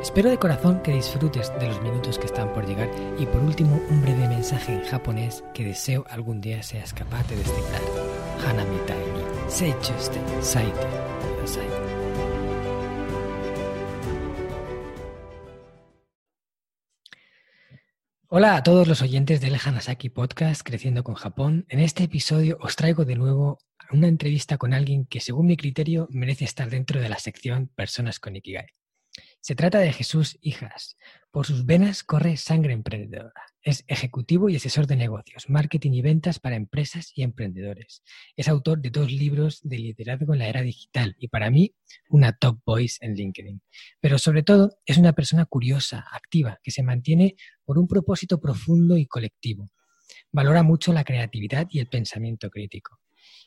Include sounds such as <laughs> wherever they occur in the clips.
Espero de corazón que disfrutes de los minutos que están por llegar y por último un breve mensaje en japonés que deseo algún día seas capaz de descifrar. Hanami ni seichuste saite. Hola a todos los oyentes del Hanasaki Podcast Creciendo con Japón. En este episodio os traigo de nuevo una entrevista con alguien que según mi criterio merece estar dentro de la sección Personas con Ikigai. Se trata de Jesús Hijas. Por sus venas corre sangre emprendedora. Es ejecutivo y asesor de negocios, marketing y ventas para empresas y emprendedores. Es autor de dos libros de liderazgo en la era digital y para mí una top voice en LinkedIn. Pero sobre todo es una persona curiosa, activa, que se mantiene por un propósito profundo y colectivo. Valora mucho la creatividad y el pensamiento crítico.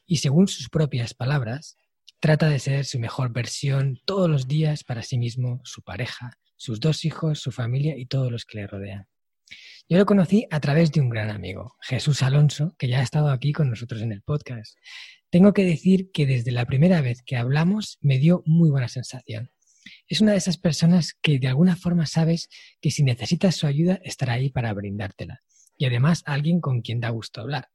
Y según sus propias palabras, Trata de ser su mejor versión todos los días para sí mismo, su pareja, sus dos hijos, su familia y todos los que le rodean. Yo lo conocí a través de un gran amigo, Jesús Alonso, que ya ha estado aquí con nosotros en el podcast. Tengo que decir que desde la primera vez que hablamos me dio muy buena sensación. Es una de esas personas que de alguna forma sabes que si necesitas su ayuda estará ahí para brindártela. Y además alguien con quien da gusto hablar.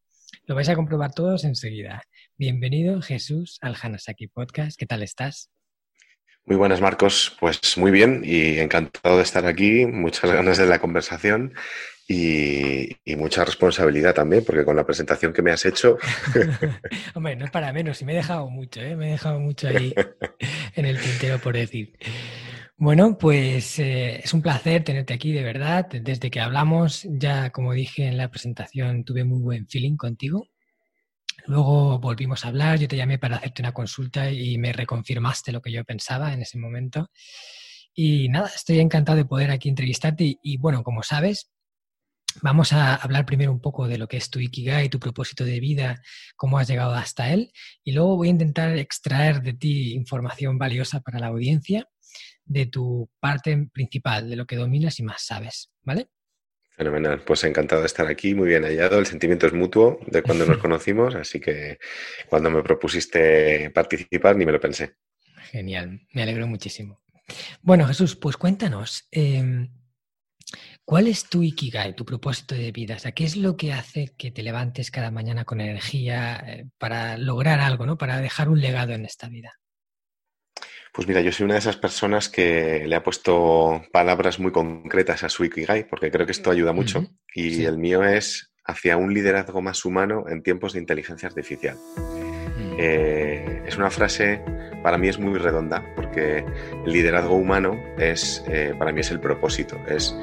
Lo vais a comprobar todos enseguida. Bienvenido, Jesús, al Hanasaki Podcast. ¿Qué tal estás? Muy buenas, Marcos. Pues muy bien y encantado de estar aquí. Muchas ganas de la conversación y, mucha responsabilidad también, porque con la presentación que me has hecho. <laughs> Hombre, no es para menos, y me he dejado mucho, ¿eh? me he dejado mucho ahí en el tintero por decir. Bueno, pues eh, es un placer tenerte aquí, de verdad. Desde que hablamos, ya como dije en la presentación, tuve muy buen feeling contigo. Luego volvimos a hablar, yo te llamé para hacerte una consulta y me reconfirmaste lo que yo pensaba en ese momento. Y nada, estoy encantado de poder aquí entrevistarte y, bueno, como sabes, vamos a hablar primero un poco de lo que es tu Ikigai, tu propósito de vida, cómo has llegado hasta él y luego voy a intentar extraer de ti información valiosa para la audiencia de tu parte principal, de lo que dominas y más sabes, ¿vale? Fenomenal, pues encantado de estar aquí, muy bien hallado, el sentimiento es mutuo de cuando nos <laughs> conocimos, así que cuando me propusiste participar ni me lo pensé. Genial, me alegro muchísimo. Bueno, Jesús, pues cuéntanos, em, ¿cuál es tu Ikigai, tu propósito de vida? O ¿qué es lo que hace que te levantes cada mañana con energía eh, para lograr algo, ¿no? para dejar un legado en esta vida? Pues mira, yo soy una de esas personas que le ha puesto palabras muy concretas a su Ikigai, porque creo que esto ayuda mucho. Y el mío es hacia un liderazgo más humano en tiempos de inteligencia artificial. Mm. Eh, es una frase, para mí es muy redonda, porque el liderazgo humano es, eh, para mí es el propósito, es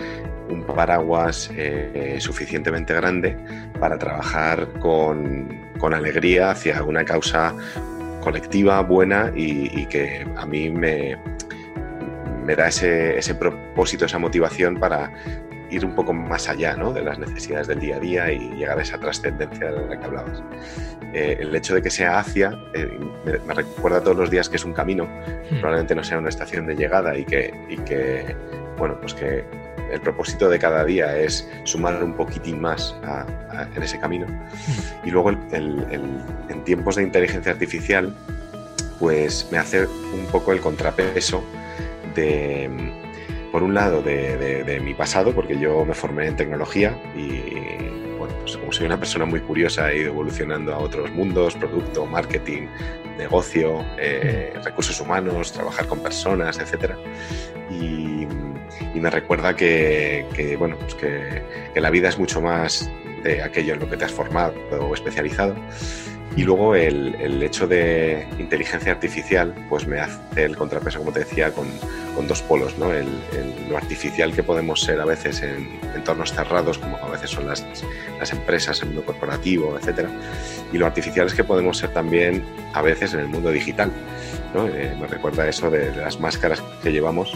un paraguas eh, suficientemente grande para trabajar con, con alegría hacia una causa colectiva, buena y, que a mí me, me da ese, ese, propósito, esa motivación para ir un poco más allá ¿no? de las necesidades del día a día y llegar a esa trascendencia de la que hablabas. Eh, el hecho de que sea hacia eh, me, recuerda todos los días que es un camino, hmm. probablemente no sea una estación de llegada y que, y que bueno, pues que el propósito de cada día es sumar un poquitín más en ese camino. Y luego en tiempos de inteligencia artificial, pues me hace un poco el contrapeso de, por un lado, de, mi pasado, porque yo me formé en tecnología y, pues como soy una persona muy curiosa, he ido evolucionando a otros mundos, producto, marketing, negocio, eh, recursos humanos, trabajar con personas, etc. Y, y me recuerda que, bueno, pues que, la vida es mucho más de aquello en lo que te has formado o especializado. Y luego el, el, hecho de inteligencia artificial, pues me hace el contrapeso, como te decía, con, con dos polos, ¿no? El, lo artificial que podemos ser a veces en entornos cerrados, como a veces son las, las empresas, el mundo corporativo, etc. Y lo artificial es que podemos ser también a veces en el mundo digital, ¿no? Eh, me recuerda eso de, las máscaras que llevamos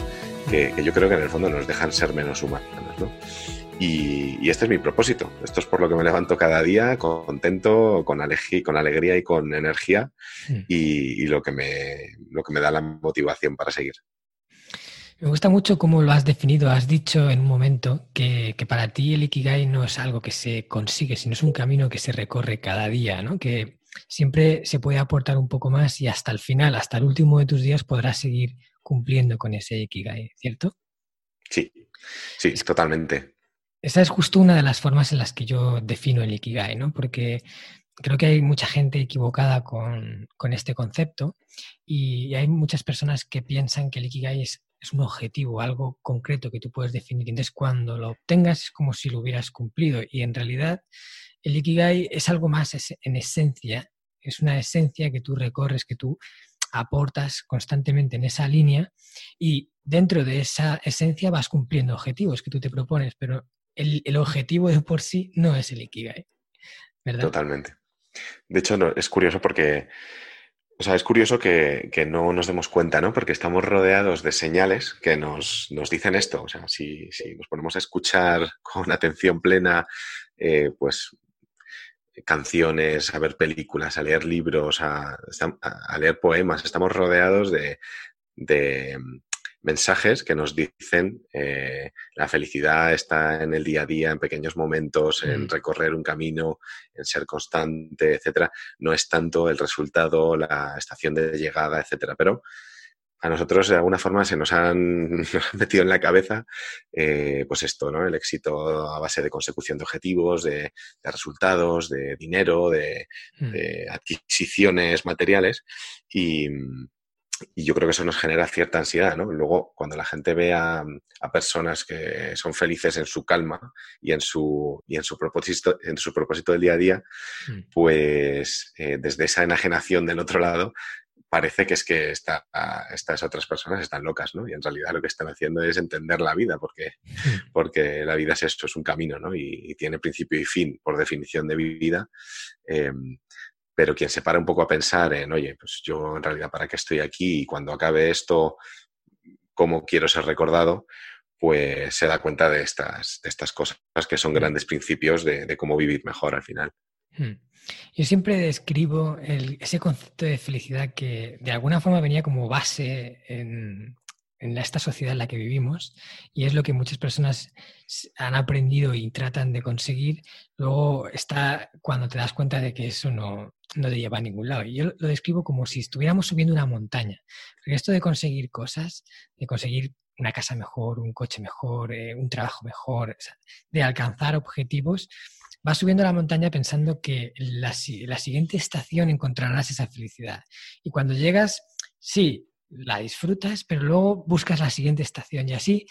que, yo creo que en el fondo nos dejan ser menos humanos. ¿no? Y, este es mi propósito. Esto es por lo que me levanto cada día, contento, con, con alegría y con energía, hmm. y, lo, que me, lo que me da la motivación para seguir. Me gusta mucho cómo lo has definido. Has dicho en un momento que, para ti el Ikigai no es algo que se consigue, sino es un camino que se recorre cada día, ¿no? Que siempre se puede aportar un poco más y hasta el final, hasta el último de tus días, podrás seguir cumpliendo con ese Ikigai, ¿cierto? Sí, sí, totalmente. Esa es justo una de las formas en las que yo defino el Ikigai, ¿no? Porque creo que hay mucha gente equivocada con, con este concepto y hay muchas personas que piensan que el Ikigai es es un objetivo, algo concreto que tú puedes definir. Entonces, cuando lo obtengas es como si lo hubieras cumplido. Y en realidad, el Ikigai es algo más en esencia. Es una esencia que tú recorres, que tú aportas constantemente en esa línea y dentro de esa esencia vas cumpliendo objetivos que tú te propones, pero el, objetivo de por sí no es el Ikigai. Totalmente. De hecho, es curioso porque o sea, es curioso que, no nos demos cuenta, ¿no? Porque estamos rodeados de señales que nos, dicen esto. O sea, si, nos ponemos a escuchar <laughs> con atención plena, eh, pues canciones, a ver películas, a leer libros, a, leer poemas, estamos rodeados de, mensajes que nos dicen eh, la felicidad está en el día a día, en pequeños momentos, en mm. recorrer un camino, en ser constante, etcétera. No es tanto el resultado, la estación de llegada, etcétera. Pero a nosotros de alguna forma se nos han, <laughs> metido en la cabeza eh, pues esto, ¿no? El éxito a base de consecución de objetivos, de, resultados, de dinero, de, mm. de adquisiciones materiales y, y yo creo que eso nos genera cierta ansiedad, ¿no? Luego, cuando la gente ve a, personas que son felices en su calma y en su, y en su, propósito, en su propósito del día a día, mm. pues eh, desde esa enajenación del otro lado, parece que es que estas otras personas están locas, ¿no? Y en realidad lo que están haciendo es entender la vida, porque, mm. porque la vida es esto, es un camino, ¿no? Y, tiene principio y fin, por definición de vida. Em, pero quien se para un poco a pensar en, oye, pues yo en realidad para qué estoy aquí y cuando acabe esto, cómo quiero ser recordado, pues se da cuenta de estas, de estas cosas que son mm. grandes principios de, cómo vivir mejor al final. Mm. Yo siempre describo ese concepto de felicidad que de alguna forma venía como base en, en esta sociedad en la que vivimos y es lo que muchas personas han aprendido y tratan de conseguir, luego está cuando te das cuenta de que eso no, no te lleva a ningún lado. Y yo lo describo como si estuviéramos subiendo una montaña. Porque esto de conseguir cosas, de conseguir una casa mejor, un coche mejor, eh, un trabajo mejor, de alcanzar objetivos, vas subiendo la montaña pensando que la, la siguiente estación encontrarás esa felicidad. Y cuando llegas, sí, la disfrutas, pero luego buscas la siguiente estación y así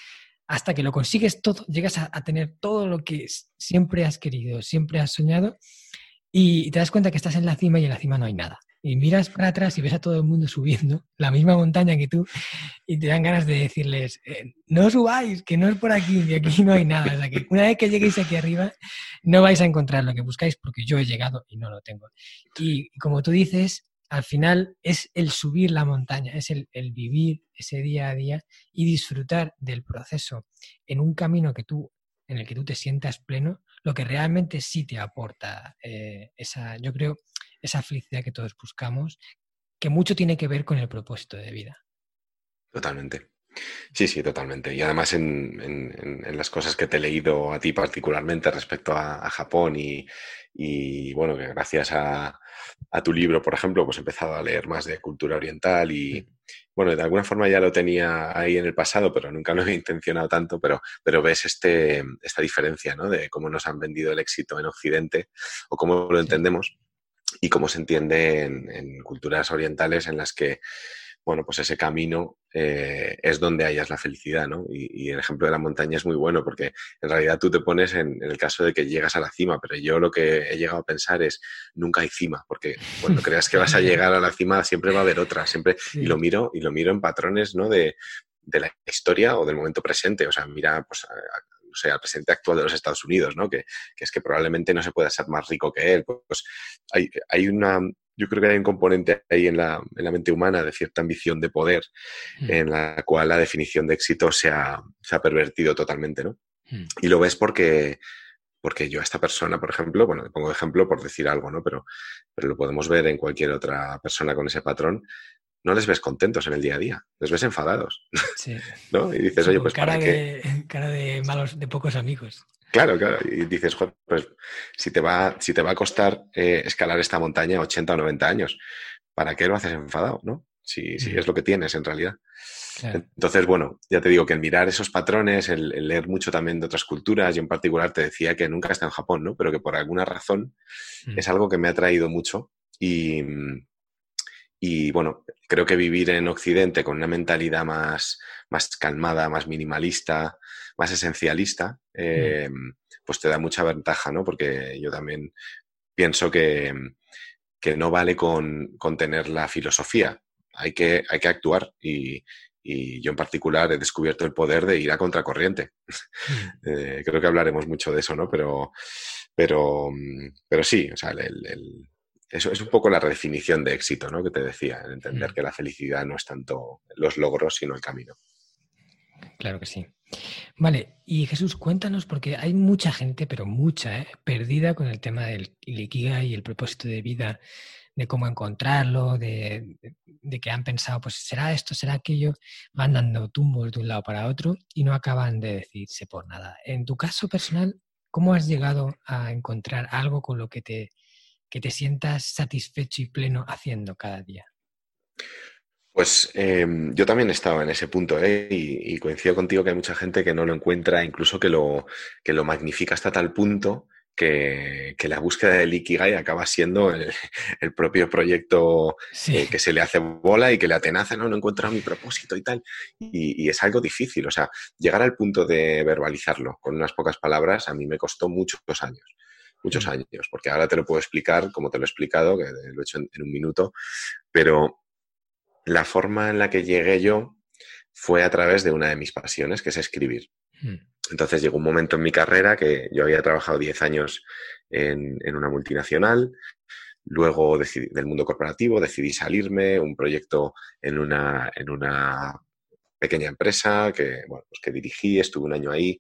hasta que lo consigues todo, llegas a, tener todo lo que siempre has querido, siempre has soñado y te das cuenta que estás en la cima y en la cima no hay nada. Y miras para atrás y ves a todo el mundo subiendo <laughs> la misma montaña que tú y te dan ganas de decirles, eh, no subáis, que no es por aquí, que aquí no hay nada. O sea, una vez que lleguéis aquí arriba no vais a encontrar lo que buscáis porque yo he llegado y no lo tengo. Y como tú dices, al final es el subir la montaña, es el, vivir ese día a día y disfrutar del proceso en un camino que tú, en el que tú te sientas pleno, lo que realmente sí te aporta eh, esa, yo creo, esa felicidad que todos buscamos, que mucho tiene que ver con el propósito de vida. Totalmente. Sí, sí, totalmente. Y además en, las cosas que te he leído a ti particularmente respecto a, Japón y, bueno, que gracias a, tu libro, por ejemplo, pues he empezado a leer más de cultura oriental y, bueno, de alguna forma ya lo tenía ahí en el pasado, pero nunca lo he intencionado tanto, pero, pero ves este, esta diferencia, ¿no? De cómo nos han vendido el éxito en Occidente o cómo lo entendemos y cómo se entiende en culturas orientales en las que bueno, pues ese camino eh, es donde hayas la felicidad, ¿no? Y, el ejemplo de la montaña es muy bueno porque en realidad tú te pones en, el caso de que llegas a la cima, pero yo lo que he llegado a pensar es nunca hay cima, porque cuando creas que vas a llegar a la cima siempre va a haber otra, siempre, y lo miro, y lo miro en patrones, ¿no? De, la historia o del momento presente, o sea, mira, pues al presidente actual de los Estados Unidos, ¿no? Que, es que probablemente no se pueda ser más rico que él. Pues hay, hay una, yo creo que hay un componente ahí en la, en la mente humana de cierta ambición de poder, mm. en la cual la definición de éxito se ha, se ha pervertido totalmente, ¿no? Hmm. Y lo ves porque, porque yo a esta persona, por ejemplo, bueno, le pongo ejemplo por decir algo, ¿no? Pero, pero lo podemos ver en cualquier otra persona con ese patrón. No les ves contentos en el día a día, les ves enfadados. Sí. <laughs> ¿no? Y dices, oye, pues cara ¿para de, <laughs> Cara de malos, de pocos amigos. Claro, claro. Y dices, pues si te va, si te va a costar eh, escalar esta montaña 80 o 90 años, ¿para qué lo haces enfadado? ¿no? Si, si es lo que tienes en realidad. Entonces, bueno, ya te digo que el mirar esos patrones, el, leer mucho también de otras culturas, y en particular te decía que nunca está en Japón, ¿no? Pero que por alguna razón mm. es algo que me ha traído mucho. Y, y bueno, creo que vivir en Occidente con una mentalidad más, más calmada, más minimalista, más esencialista, mm. eh, pues te da mucha ventaja, ¿no? Porque yo también pienso que, que no vale con, con, tener la filosofía, hay que, hay que actuar y, y, yo en particular he descubierto el poder de ir a contracorriente. Mm. <laughs> eh, creo que hablaremos mucho de eso, ¿no? Pero, pero, pero sí, o sea, el, eso es un poco la redefinición de éxito, ¿no? Que te decía, entender mm. que la felicidad no es tanto los logros, sino el camino. Claro que sí. Vale, y Jesús, cuéntanos, porque hay mucha gente, pero mucha, ¿eh? perdida con el tema del Ikiga y el propósito de vida, de cómo encontrarlo, de, que han pensado, pues será esto, será aquello, van dando tumbos de un lado para otro y no acaban de decirse por nada. En tu caso personal, ¿cómo has llegado a encontrar algo con lo que te, que te sientas satisfecho y pleno haciendo cada día? Pues em, yo también he estado en ese punto ¿eh? y, coincido contigo que hay mucha gente que no lo encuentra, incluso que lo, que lo magnifica hasta tal punto que, la búsqueda del Ikigai acaba siendo el, <laughs> propio proyecto eh, que se le hace bola y que le atenaza, no, no encuentra mi propósito y tal. Y, es algo difícil, o sea, llegar al punto de verbalizarlo con unas pocas palabras a mí me costó muchos años muchos años, porque ahora te lo puedo explicar como te lo he explicado, que lo he hecho en un minuto, pero la forma en la que llegué yo fue a través de una de mis pasiones, que es escribir. Hmm. Entonces llegó un momento en mi carrera que yo había trabajado 10 años en, una multinacional, luego del mundo corporativo decidí salirme, un proyecto en una, en una pequeña empresa que, bueno, pues que dirigí, estuve un año ahí.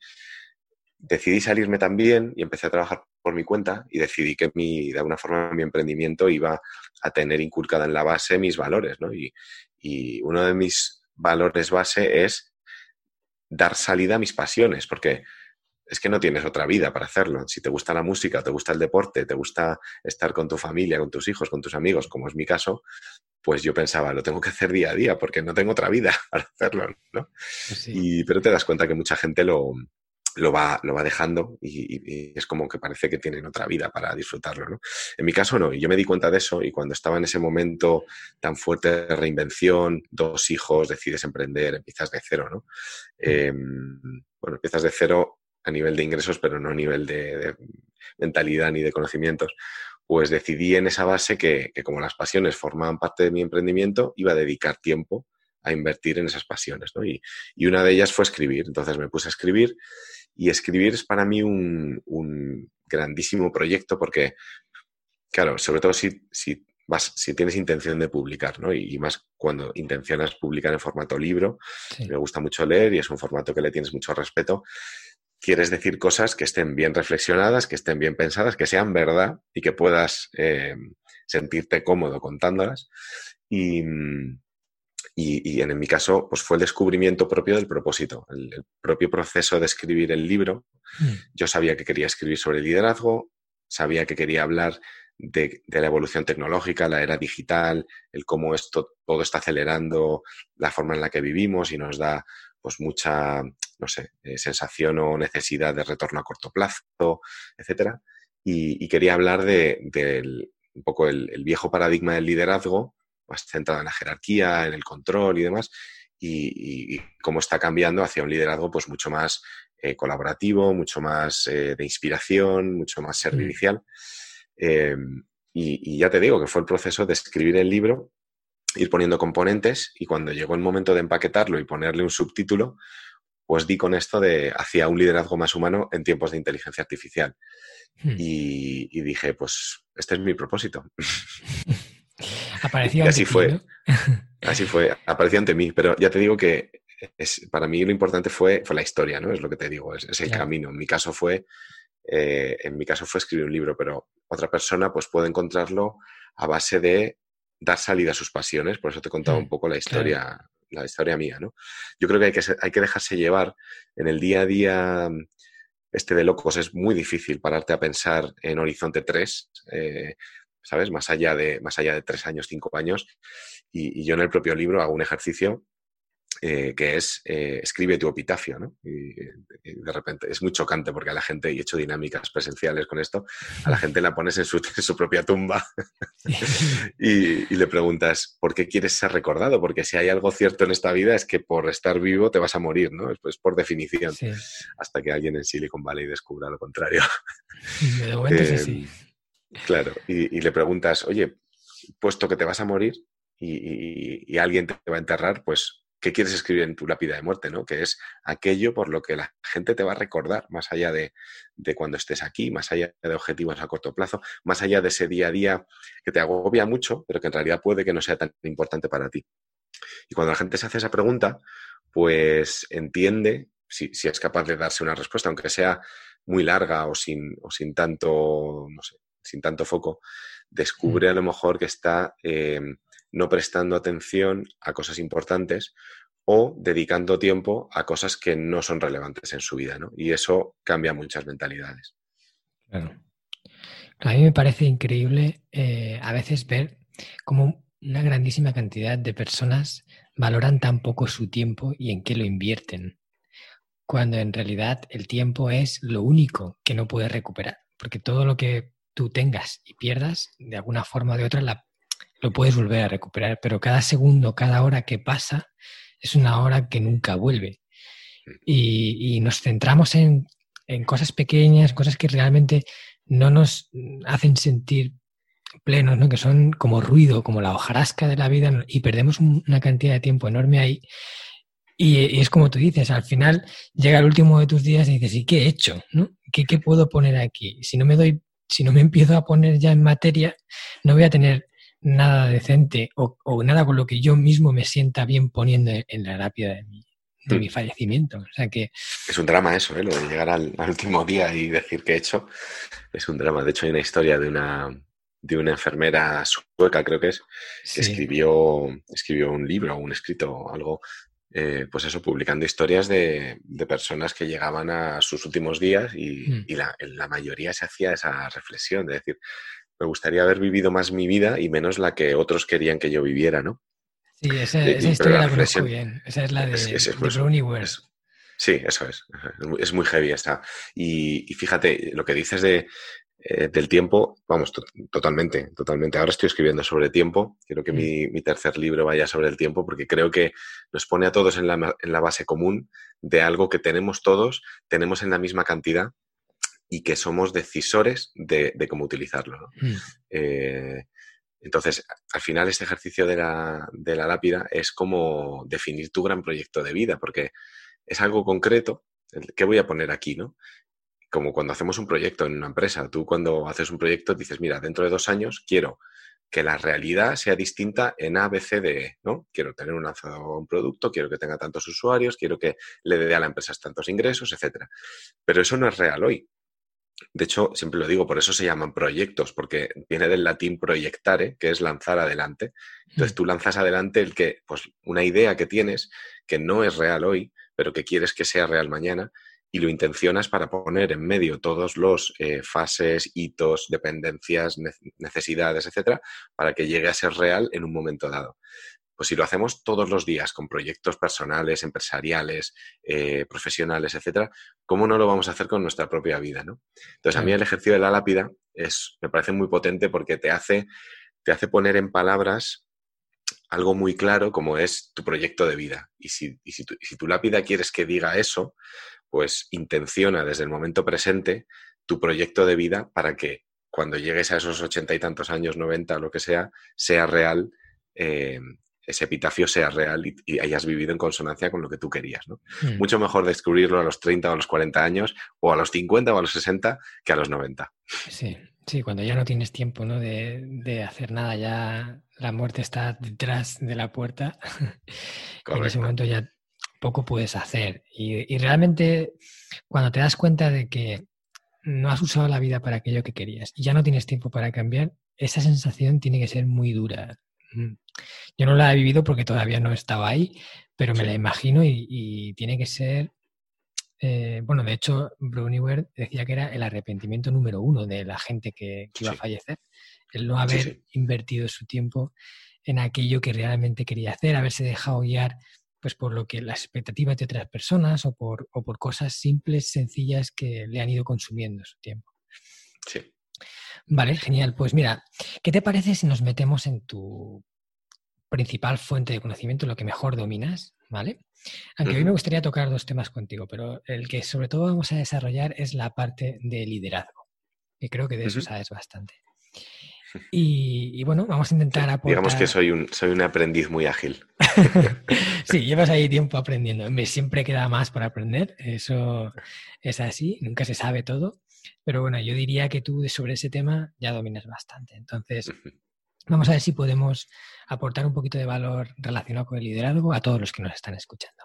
Decidí salirme también y empecé a trabajar por mi cuenta y decidí que mi, de alguna forma mi emprendimiento iba a tener inculcada en la base mis valores, ¿no? Y, y uno de mis valores base es dar salida a mis pasiones, porque es que no tienes otra vida para hacerlo. Si te gusta la música, te gusta el deporte, te gusta estar con tu familia, con tus hijos, con tus amigos, como es mi caso, pues yo pensaba, lo tengo que hacer día a día porque no tengo otra vida <laughs> para hacerlo, ¿no? Pues y, pero te das cuenta que mucha gente lo, lo va, lo va dejando y, es como que parece que tienen otra vida para disfrutarlo. ¿no? En mi caso no, y yo me di cuenta de eso y cuando estaba en ese momento tan fuerte de reinvención, dos hijos, decides emprender, empiezas de cero, ¿no? Em, bueno, empiezas de cero a nivel de ingresos, pero no a nivel de, mentalidad ni de conocimientos. Pues decidí en esa base que, que como las pasiones formaban parte de mi emprendimiento, iba a dedicar tiempo a invertir en esas pasiones. ¿no? Y, y, una de ellas fue escribir. Entonces me puse a escribir y escribir es para mí un, grandísimo proyecto porque, claro, sobre todo si, si, vas, si tienes intención de publicar, ¿no? Y, más cuando intencionas publicar en formato libro, me gusta mucho leer y es un formato que le tienes mucho respeto. Quieres decir cosas que estén bien reflexionadas, que estén bien pensadas, que sean verdad y que puedas eh, sentirte cómodo contándolas. Y, y, en, mi caso, pues fue el descubrimiento propio del propósito, el, propio proceso de escribir el libro. Mm. Yo sabía que quería escribir sobre liderazgo, sabía que quería hablar de, la evolución tecnológica, la era digital, el cómo esto todo está acelerando la forma en la que vivimos y nos da pues mucha, no sé, eh, sensación o necesidad de retorno a corto plazo, etcétera. Y, quería hablar de, un poco el, viejo paradigma del liderazgo más centrada en la jerarquía, en el control y demás, y, cómo está cambiando hacia un liderazgo pues mucho más eh, colaborativo, mucho más eh, de inspiración, mucho más mm. servicial. Em, y, ya te digo que fue el proceso de escribir el libro, ir poniendo componentes y cuando llegó el momento de empaquetarlo y ponerle un subtítulo, pues di con esto de hacia un liderazgo más humano en tiempos de inteligencia artificial. Hmm. Y, y, dije, pues este es mi propósito. <laughs> Apareció y así fue. <laughs> así fue. Apareció ante mí. Pero ya te digo que es, para mí lo importante fue, fue la historia, ¿no? Es lo que te digo, es, el camino. En mi caso fue, eh, en mi caso fue escribir un libro, pero otra persona pues puede encontrarlo a base de dar salida a sus pasiones. Por eso te he contado mm, un poco la historia, la historia mía, ¿no? Yo creo que hay, que hay que dejarse llevar en el día a día este de locos. Es muy difícil pararte a pensar en Horizonte 3, eh, ¿sabes? Más allá, de, más allá de tres años, cinco años. y, yo en el propio libro hago un ejercicio eh, que es eh, escribe tu epitafio, ¿no? Y, de repente es muy chocante porque a la gente, y he hecho dinámicas presenciales con esto, a la gente la pones en su, <laughs> propia tumba <laughs> y, le preguntas, ¿por qué quieres ser recordado? Porque si hay algo cierto en esta vida es que por estar vivo te vas a morir, ¿no? Es por definición, hasta que alguien en Silicon Valley descubra lo contrario. <laughs> Eh, claro, y, le preguntas, oye, puesto que te vas a morir y, alguien te va a enterrar, pues qué quieres escribir en tu lápida de muerte, ¿no? Que es aquello por lo que la gente te va a recordar, más allá de, cuando estés aquí, más allá de objetivos a corto plazo, más allá de ese día a día que te agobia mucho, pero que en realidad puede que no sea tan importante para ti. Y cuando la gente se hace esa pregunta, pues entiende, si, es capaz de darse una respuesta, aunque sea muy larga o sin, o sin tanto, no sé, sin tanto foco, descubre mm. a lo mejor que está eh, no prestando atención a cosas importantes o dedicando tiempo a cosas que no son relevantes en su vida, ¿no? Y eso cambia muchas mentalidades. Claro. A mí me parece increíble eh, a veces ver cómo una grandísima cantidad de personas valoran tan poco su tiempo y en qué lo invierten, cuando en realidad el tiempo es lo único que no puedes recuperar, porque todo lo que tú tengas y pierdas, de alguna forma o de otra, la lo puedes volver a recuperar, pero cada segundo, cada hora que pasa es una hora que nunca vuelve. Mm. Y, nos centramos en, cosas pequeñas, cosas que realmente no nos hacen sentir plenos, ¿no? que son como ruido, como la hojarasca de la vida, y perdemos una cantidad de tiempo enorme ahí. Y, es como tú dices, al final llega el último de tus días y dices, ¿y qué he hecho? ¿no? ¿Qué, ¿Qué puedo poner aquí? Si no me doy, si no me empiezo a poner ya en materia, no voy a tener nada decente o, nada con lo que yo mismo me sienta bien poniendo en la lápida de mi, de mi mm. fallecimiento. O sea que... Es un drama eso, ¿eh? lo de llegar al, último día y decir que he hecho. Es un drama. De hecho, hay una historia de una, de una enfermera sueca, creo que es, que escribió, escribió un libro, un escrito, algo, eh, pues eso, publicando historias de, personas que llegaban a sus últimos días y, mm. la, la, mayoría se hacía esa reflexión de decir, me gustaría haber vivido más mi vida y menos la que otros querían que yo viviera, ¿no? Sí, esa, historia la conozco bien. Esa es la de, de Sí, eso es. Es muy heavy esta. Y, fíjate, lo que dices de, eh, del tiempo, vamos, totalmente, totalmente. Ahora estoy escribiendo sobre tiempo. Quiero que mi, mm. mi, tercer libro vaya sobre el tiempo porque creo que nos pone a todos en la, en la base común de algo que tenemos todos, tenemos en la misma cantidad y que somos decisores de, cómo utilizarlo. Mm. Eh, entonces, al final este ejercicio de la, lápida es como definir tu gran proyecto de vida, porque es algo concreto. ¿Qué voy a poner aquí? ¿no? Como cuando hacemos un proyecto en una empresa. Tú cuando haces un proyecto dices, mira, dentro de dos años quiero que la realidad sea distinta en A, B, C, D, E, ¿no? Quiero tener un lanzado un producto, quiero que tenga tantos usuarios, quiero que le dé a la empresa tantos ingresos, etcétera. Pero eso no es real hoy. De hecho, siempre lo digo, por eso se llaman proyectos, porque viene del latín proyectare, que es lanzar adelante. Entonces mm. tú lanzas adelante el que, pues, una idea que tienes que no es real hoy, pero que quieres que sea real mañana, y lo intencionas para poner en medio todos los eh, fases, hitos, dependencias, necesidades, etcétera, para que llegue a ser real en un momento dado. Pues si lo hacemos todos los días con proyectos personales, empresariales, eh, profesionales, etcétera, ¿cómo no lo vamos a hacer con nuestra propia vida? ¿no? Entonces, a mí el ejercicio de la lápida es, me parece muy potente porque te hace, te hace poner en palabras algo muy claro como es tu proyecto de vida. Y si, y si, tu, si tu lápida quieres que diga eso, pues intenciona desde el momento presente tu proyecto de vida para que cuando llegues a esos ochenta y tantos años, noventa o lo que sea, sea real eh, ese epitafio sea real y, hayas vivido en consonancia con lo que tú querías. ¿no? Hmm. Mucho mejor descubrirlo a los 30 o a los 40 años, o a los 50 o a los 60, que a los 90. Sí, sí, cuando ya no tienes tiempo ¿no? De, hacer nada, ya la muerte está detrás de la puerta. <laughs> en ese momento ya poco puedes hacer. Y, realmente cuando te das cuenta de que no has usado la vida para aquello que querías y ya no tienes tiempo para cambiar, esa sensación tiene que ser muy dura. Mm. Yo no la he vivido porque todavía no estaba ahí, pero me la imagino y, tiene que ser, eh, bueno, de hecho, Bruniwer decía que era el arrepentimiento número uno de la gente que, iba a fallecer, el no haber invertido su tiempo en aquello que realmente quería hacer, haberse dejado guiar pues por lo que las expectativas de otras personas o por, o por cosas simples, sencillas que le han ido consumiendo su tiempo. Sí. Vale, genial. Pues mira, ¿qué te parece si nos metemos en tu principal fuente de conocimiento, lo que mejor dominas, ¿vale? Aunque hoy me gustaría tocar dos temas contigo, pero el que sobre todo vamos a desarrollar es la parte de liderazgo, y creo que de eso sabes bastante. Y, bueno, vamos a intentar aportar... Digamos que soy un, soy un aprendiz muy ágil. <laughs> sí, llevas ahí tiempo aprendiendo. Siempre queda más por aprender, eso es así, nunca se sabe todo. Pero bueno, yo diría que tú sobre ese tema ya dominas bastante. Entonces, vamos a ver si podemos aportar un poquito de valor relacionado con el liderazgo a todos los que nos están escuchando.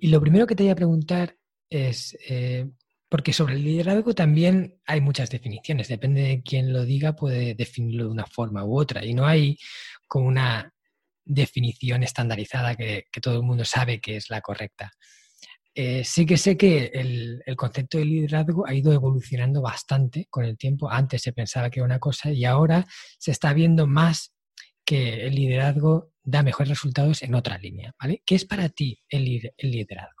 Y lo primero que te voy a preguntar es, eh, porque sobre el liderazgo también hay muchas definiciones, depende de quién lo diga, puede definirlo de una forma u otra, y no hay como una definición estandarizada que, todo el mundo sabe que es la correcta. Eh, sí que sé que el, concepto de liderazgo ha ido evolucionando bastante con el tiempo. Antes se pensaba que era una cosa y ahora se está viendo más que el liderazgo da mejores resultados en otra línea. ¿vale? ¿Qué es para ti el liderazgo?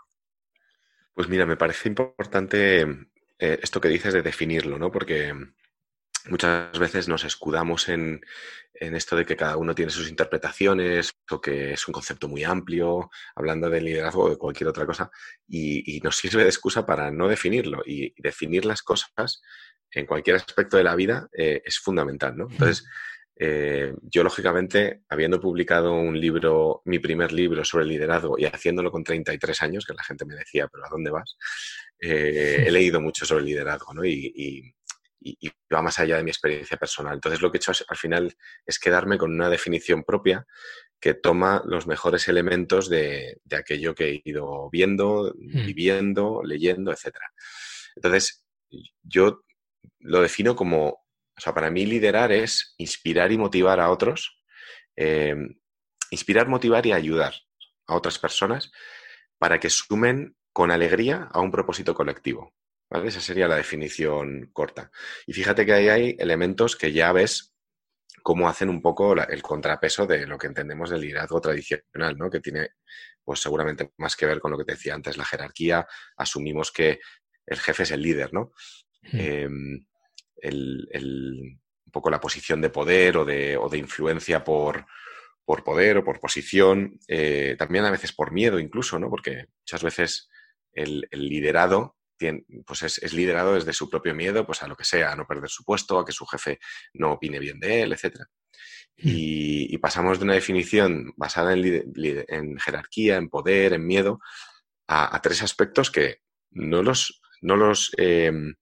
Pues mira, me parece importante eh, esto que dices de definirlo, ¿no? Porque muchas veces nos escudamos en, esto de que cada uno tiene sus interpretaciones, o que es un concepto muy amplio, hablando de liderazgo o de cualquier otra cosa, y, nos sirve de excusa para no definirlo. Y, definir las cosas en cualquier aspecto de la vida eh, es fundamental, ¿no? Entonces, eh, yo, lógicamente, habiendo publicado un libro, mi primer libro sobre liderazgo y haciéndolo con 33 años, que la gente me decía, pero ¿a dónde vas? Eh, he <laughs> leído mucho sobre liderazgo ¿no? y, va más allá de mi experiencia personal. Entonces, lo que he hecho al final es quedarme con una definición propia que toma los mejores elementos de, de aquello que he ido viendo, hmm. viviendo, leyendo, etc. Entonces, yo lo defino como o sea, para mí liderar es inspirar y motivar a otros, eh, inspirar, motivar y ayudar a otras personas para que sumen con alegría a un propósito colectivo. Esa sería la definición corta. Y fíjate que ahí hay elementos que ya ves cómo hacen un poco el contrapeso de lo que entendemos del liderazgo tradicional, ¿no? Que tiene, pues seguramente más que ver con lo que te decía antes, la jerarquía. Asumimos que el jefe es el líder, ¿no? Em, un poco la posición de poder o de, o de influencia por, por, poder o por posición, eh, también a veces por miedo incluso, ¿no? Porque muchas veces el, liderado tiene, pues es, liderado desde su propio miedo, pues a lo que sea, a no perder su puesto, a que su jefe no opine bien de él, etc. Hmm. Y, pasamos de una definición basada en, jerarquía, en poder, en miedo, a, tres aspectos que no los, no los em,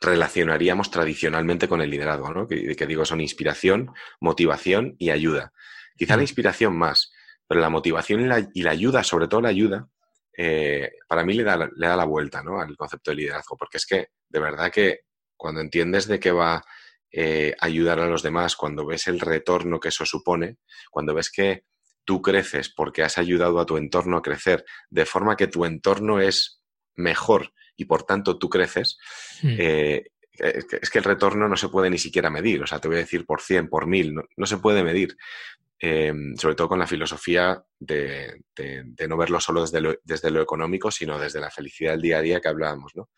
relacionaríamos tradicionalmente con el liderazgo, ¿no? Que, digo son inspiración, motivación y ayuda. Quizá la inspiración más, pero la motivación y la, ayuda, sobre todo la ayuda, eh, para mí le da, le da la vuelta ¿no? al concepto de liderazgo, porque es que de verdad que cuando entiendes de qué va eh, ayudar a los demás, cuando ves el retorno que eso supone, cuando ves que tú creces porque has ayudado a tu entorno a crecer, de forma que tu entorno es mejor y por tanto tú creces, hmm. eh, es que el retorno no se puede ni siquiera medir. O sea, te voy a decir por 100, por 1000, no, se puede medir. Eh, sobre todo con la filosofía de, no verlo solo desde lo, desde lo, económico, sino desde la felicidad del día a día que hablábamos, ¿no?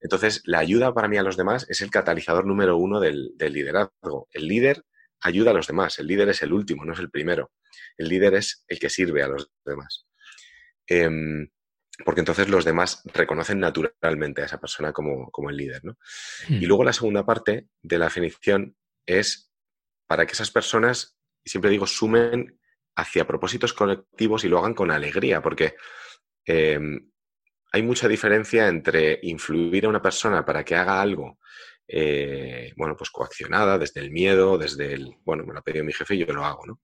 Entonces, la ayuda para mí a los demás es el catalizador número uno del, liderazgo. El líder ayuda a los demás, el líder es el último, no es el primero. El líder es el que sirve a los demás. Em, porque entonces los demás reconocen naturalmente a esa persona como, el líder. ¿no? Hmm. Y luego la segunda parte de la definición es para que esas personas, siempre digo, sumen hacia propósitos colectivos y lo hagan con alegría, porque em, hay mucha diferencia entre influir a una persona para que haga algo, eh, bueno, pues coaccionada desde el miedo, desde el, bueno, me lo ha pedido mi jefe y yo lo hago, ¿no?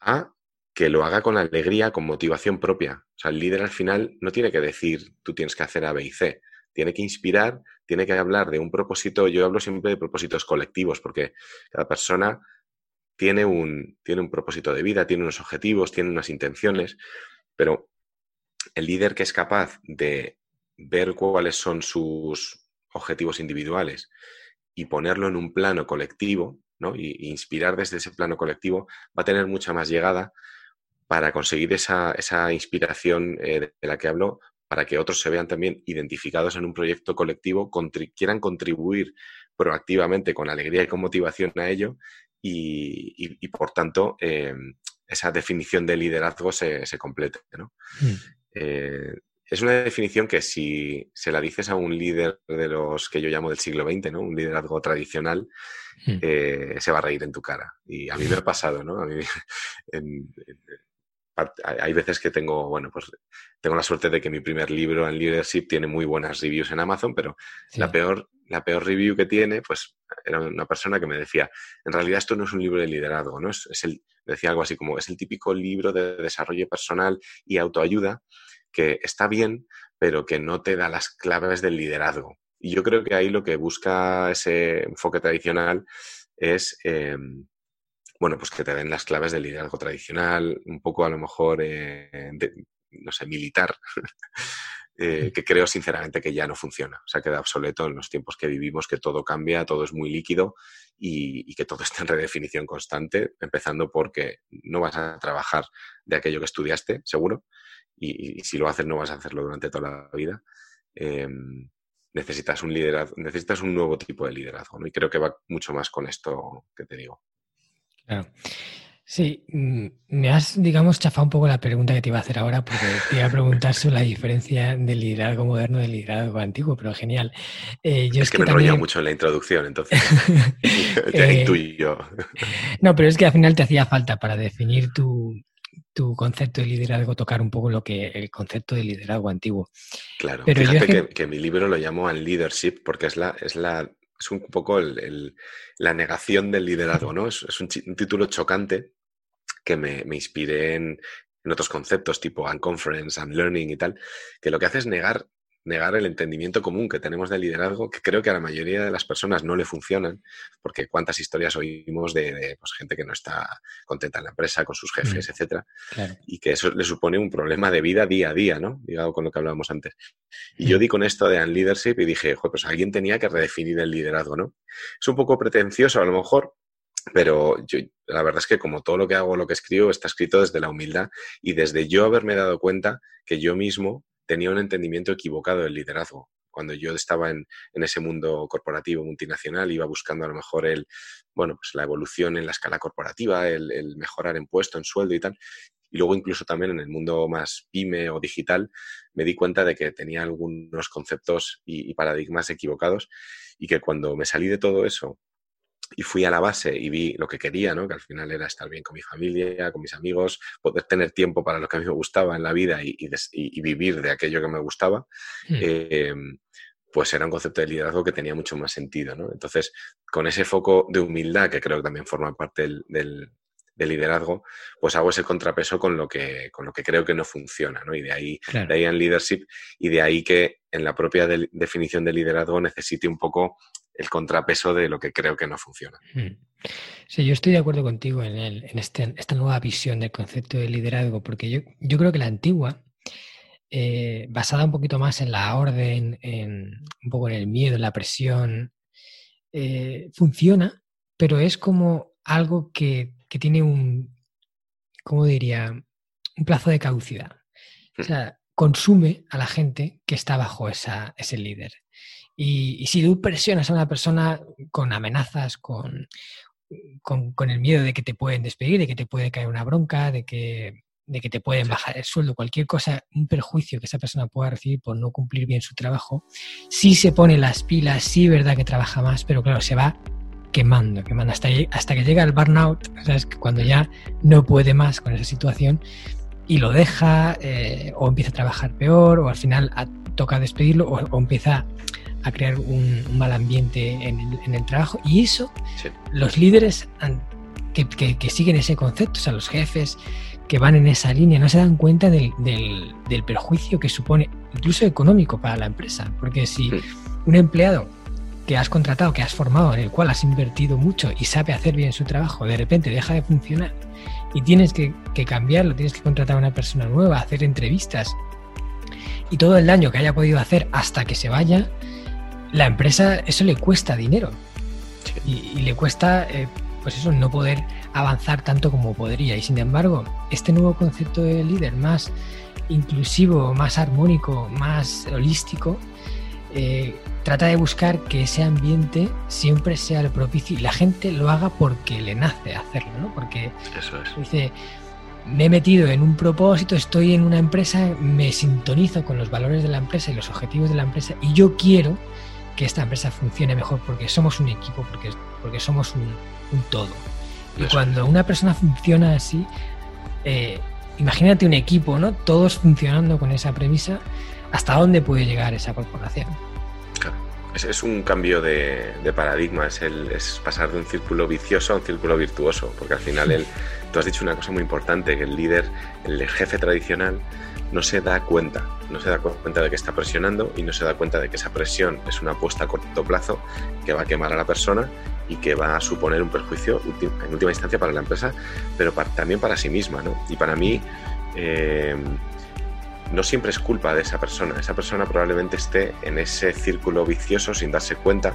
A que lo haga con alegría, con motivación propia. O sea, el líder al final no tiene que decir tú tienes que hacer A, B y C. Tiene que inspirar, tiene que hablar de un propósito. Yo hablo siempre de propósitos colectivos, porque cada persona tiene un, tiene un propósito de vida, tiene unos objetivos, tiene unas intenciones, pero el líder que es capaz de ver cuáles son sus objetivos individuales y ponerlo en un plano colectivo, ¿no? Y, inspirar desde ese plano colectivo, va a tener mucha más llegada para conseguir esa, esa inspiración eh, de la que hablo, para que otros se vean también identificados en un proyecto colectivo, quieran contribuir proactivamente con alegría y con motivación a ello y, por tanto em, esa definición de liderazgo se, se complete. ¿no? Mm. Eh, es una definición que si se la dices a un líder de los que yo llamo del siglo XX, ¿no? Un liderazgo tradicional, hmm. eh, se va a reír en tu cara. Y a mí me ha pasado, ¿no? A mí, <laughs> hay veces que tengo, bueno, pues tengo la suerte de que mi primer libro en leadership tiene muy buenas reviews en Amazon, pero la peor, la peor review que tiene, pues era una persona que me decía, en realidad esto no es un libro de liderazgo, ¿no? Es, es el, decía algo así como, es el típico libro de desarrollo personal y autoayuda que está bien, pero que no te da las claves del liderazgo. Y yo creo que ahí lo que busca ese enfoque tradicional es, em, bueno, pues que te den las claves del liderazgo tradicional, un poco a lo mejor, eh, no sé, militar, <laughs> eh, que creo sinceramente que ya no funciona. O sea, queda obsoleto en los tiempos que vivimos, que todo cambia, todo es muy líquido y, que todo <laughs> está en redefinición constante, empezando porque no vas a trabajar de aquello que estudiaste, seguro, y, si lo haces no vas a hacerlo durante toda la vida, em, necesitas un liderazgo, necesitas un nuevo tipo de liderazgo, ¿no? Y creo que va mucho más con esto que te digo. Claro. Sí, mm, me has, digamos, chafado un poco la pregunta que te iba a hacer ahora, porque te iba a preguntar sobre la diferencia del liderazgo moderno y del liderazgo antiguo, pero genial. Eh, yo es, que, me también... mucho en la introducción, entonces <laughs> <laughs> te intuyo. no, pero es que al final te hacía falta para definir tu, tu concepto de liderazgo tocar un poco lo que el concepto de liderazgo antiguo. Claro, Pero fíjate que, mi libro lo llamo al leadership porque es la, es la, es un poco la negación del liderazgo, ¿no? Es, un, título chocante que me, inspiré en, en, otros conceptos tipo unconference, unlearning y tal, que lo que hace es negar negar el entendimiento común que tenemos del liderazgo, que creo que a la mayoría de las personas no le funcionan, porque cuántas historias oímos de, pues, gente que no está contenta en la empresa, con sus jefes, mm, etcétera, y que eso le supone un problema de vida día a día, ¿no? Digado con lo que hablábamos antes. Y yo mm. di con esto de leadership y dije, pues alguien tenía que redefinir el liderazgo, ¿no? Es un poco pretencioso a lo mejor, pero yo, la verdad es que como todo lo que hago, lo que escribo, está escrito desde la humildad y desde yo haberme dado cuenta que yo mismo tenía un entendimiento equivocado del liderazgo. Cuando yo estaba en, ese mundo corporativo multinacional, iba buscando a lo mejor el, bueno, pues la evolución en la escala corporativa, el, mejorar en puesto, en sueldo y tal. Y luego incluso también en el mundo más pyme o digital me di cuenta de que tenía algunos conceptos y paradigmas equivocados y que cuando me salí de todo eso y fui a la base y vi lo que quería, ¿no? que al final era estar bien con mi familia, con mis amigos, poder tener tiempo para lo que a mí me gustaba en la vida y, vivir de aquello que me gustaba, hmm. em, pues era un concepto de liderazgo que tenía mucho más sentido. ¿no? Entonces, con ese foco de humildad, que creo que también forma parte del, liderazgo, pues hago ese contrapeso con lo que, con lo que creo que no funciona, ¿no? Y de ahí, de ahí en leadership, y de ahí que en la propia definición de liderazgo necesite un poco el contrapeso de lo que creo que no funciona. Hmm. Sí, yo estoy de acuerdo contigo en, este, esta nueva visión del concepto de liderazgo, porque yo, creo que la antigua, eh, basada un poquito más en la orden, en, un poco en el miedo, en la presión, eh, funciona, pero es como algo que, tiene un, ¿cómo diría? Un plazo de caducidad. O hmm. sea, consume a la gente que está bajo esa, ese líder. Y, si tú presionas a una persona con amenazas, con, con, el miedo de que te pueden despedir, de que te puede caer una bronca, de que, de que te pueden bajar el sueldo, cualquier cosa, un perjuicio que esa persona pueda recibir por no cumplir bien su trabajo, sí se pone las pilas, sí verdad que trabaja más, pero claro, se va quemando, quemando hasta, hasta que llega el burnout, ¿sabes? cuando ya no puede más con esa situación y lo deja eh, o empieza a trabajar peor o al final toca despedirlo o, o empieza a crear un, mal ambiente en el, trabajo. Y eso, los líderes que, siguen ese concepto, o sea, los jefes que van en esa línea no se dan cuenta del, perjuicio que supone, incluso económico, para la empresa. Porque si un empleado que has contratado, que has formado, en el cual has invertido mucho y sabe hacer bien su trabajo, de repente deja de funcionar y tienes que, cambiarlo, tienes que contratar a una persona nueva, hacer entrevistas y todo el daño que haya podido hacer hasta que se vaya, la empresa eso le cuesta dinero y, le cuesta eh, pues eso no poder avanzar tanto como podría y sin embargo este nuevo concepto de líder más inclusivo, más armónico, más holístico eh, trata de buscar que ese ambiente siempre sea el propicio y la gente lo haga porque le nace hacerlo, ¿no? Porque Eso es. dice, me he metido en un propósito, estoy en una empresa, me sintonizo con los valores de la empresa y los objetivos de la empresa y yo quiero que esta empresa funcione mejor porque somos un equipo, porque, porque somos un, todo. Y cuando una persona funciona así, eh, imagínate un equipo, ¿no? Todos funcionando con esa premisa, ¿hasta dónde puede llegar esa corporación? Es, un cambio de, paradigma, es, el, es pasar de un círculo vicioso a un círculo virtuoso, porque al final el, tú has dicho una cosa muy importante, que el líder, el jefe tradicional, no se da cuenta, no se da cuenta de que está presionando y no se da cuenta de que esa presión es una apuesta a corto plazo que va a quemar a la persona y que va a suponer un perjuicio en última instancia para la empresa, pero también para sí misma. ¿no? Y para mí, eh, no siempre es culpa de esa persona. Esa persona probablemente esté en ese círculo vicioso sin darse cuenta.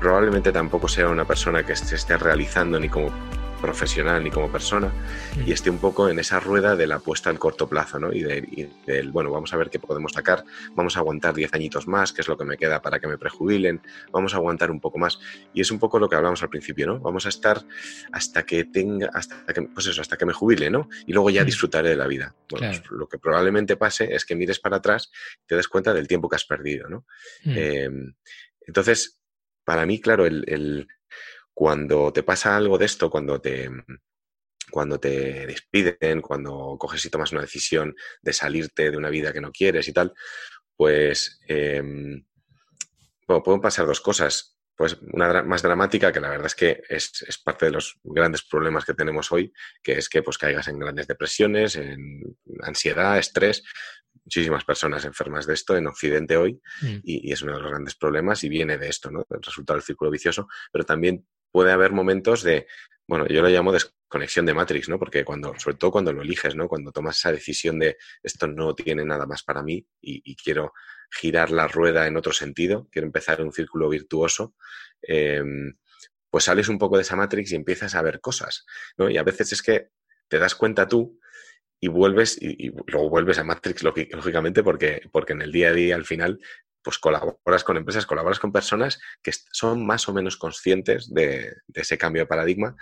probablemente tampoco sea una persona que se esté realizando ni como profesional ni como persona y esté un poco en esa rueda de la apuesta al corto plazo, ¿no? Y, del, bueno, vamos a ver qué podemos sacar, vamos a aguantar 10 añitos más, que es lo que me queda para que me prejubilen, vamos a aguantar un poco más. Y es un poco lo que hablamos al principio, ¿no? Vamos a estar hasta que tenga, hasta que, pues eso, hasta que me jubile, ¿no? Y luego ya disfrutaré de la vida. Bueno, pues lo que probablemente pase es que mires para atrás y te des cuenta del tiempo que has perdido, ¿no? Em, entonces, para mí, claro, el cuando te pasa algo de esto, cuando te, cuando te despiden, cuando coges y tomas una decisión de salirte de una vida que no quieres y tal, pues em, pueden pasar dos cosas. Pues una más dramática, que la verdad es que es, parte de los grandes problemas que tenemos hoy, que es que pues caigas en grandes depresiones, en ansiedad, estrés, muchísimas personas enfermas de esto en Occidente hoy mm. y, y, es uno de los grandes problemas y viene de esto, ¿no? El resultado del círculo vicioso, pero también puede haber momentos de, bueno, yo lo llamo desconexión de Matrix, ¿no? Porque cuando, sobre todo cuando lo eliges, ¿no? Cuando tomas esa decisión de esto no tiene nada más para mí y, quiero girar la rueda en otro sentido, quiero empezar un círculo virtuoso, em, pues sales un poco de esa Matrix y empiezas a ver cosas, ¿no? Y a veces es que te das cuenta tú y vuelves y, y luego vuelves a Matrix lógicamente porque, porque en el día a día al final pues colaboras con empresas, colaboras con personas que son más o menos conscientes de, ese cambio de paradigma,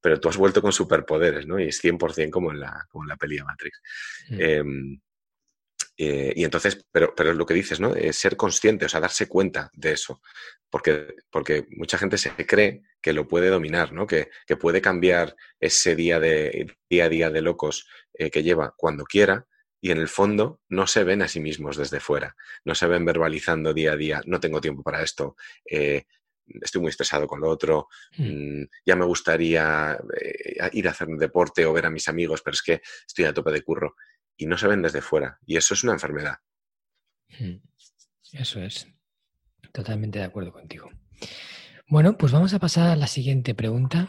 pero tú has vuelto con superpoderes, ¿no? Y es 100% como en la, como en la peli de Matrix. Mm. Em, eh, y entonces, pero, pero lo que dices, ¿no? Es ser consciente, o sea, darse cuenta de eso. Porque, porque mucha gente se cree que lo puede dominar, ¿no? Que, puede cambiar ese día, de, día a día de locos eh, que lleva cuando quiera, y en el fondo no se ven a sí mismos desde fuera, no se ven verbalizando día a día, no tengo tiempo para esto, eh, estoy muy estresado con lo otro, mm. Mm, ya me gustaría eh, ir a hacer un deporte o ver a mis amigos, pero es que estoy a tope de curro y no se ven desde fuera y eso es una enfermedad. Mm. Eso es, totalmente de acuerdo contigo. Bueno, pues vamos a pasar a la siguiente pregunta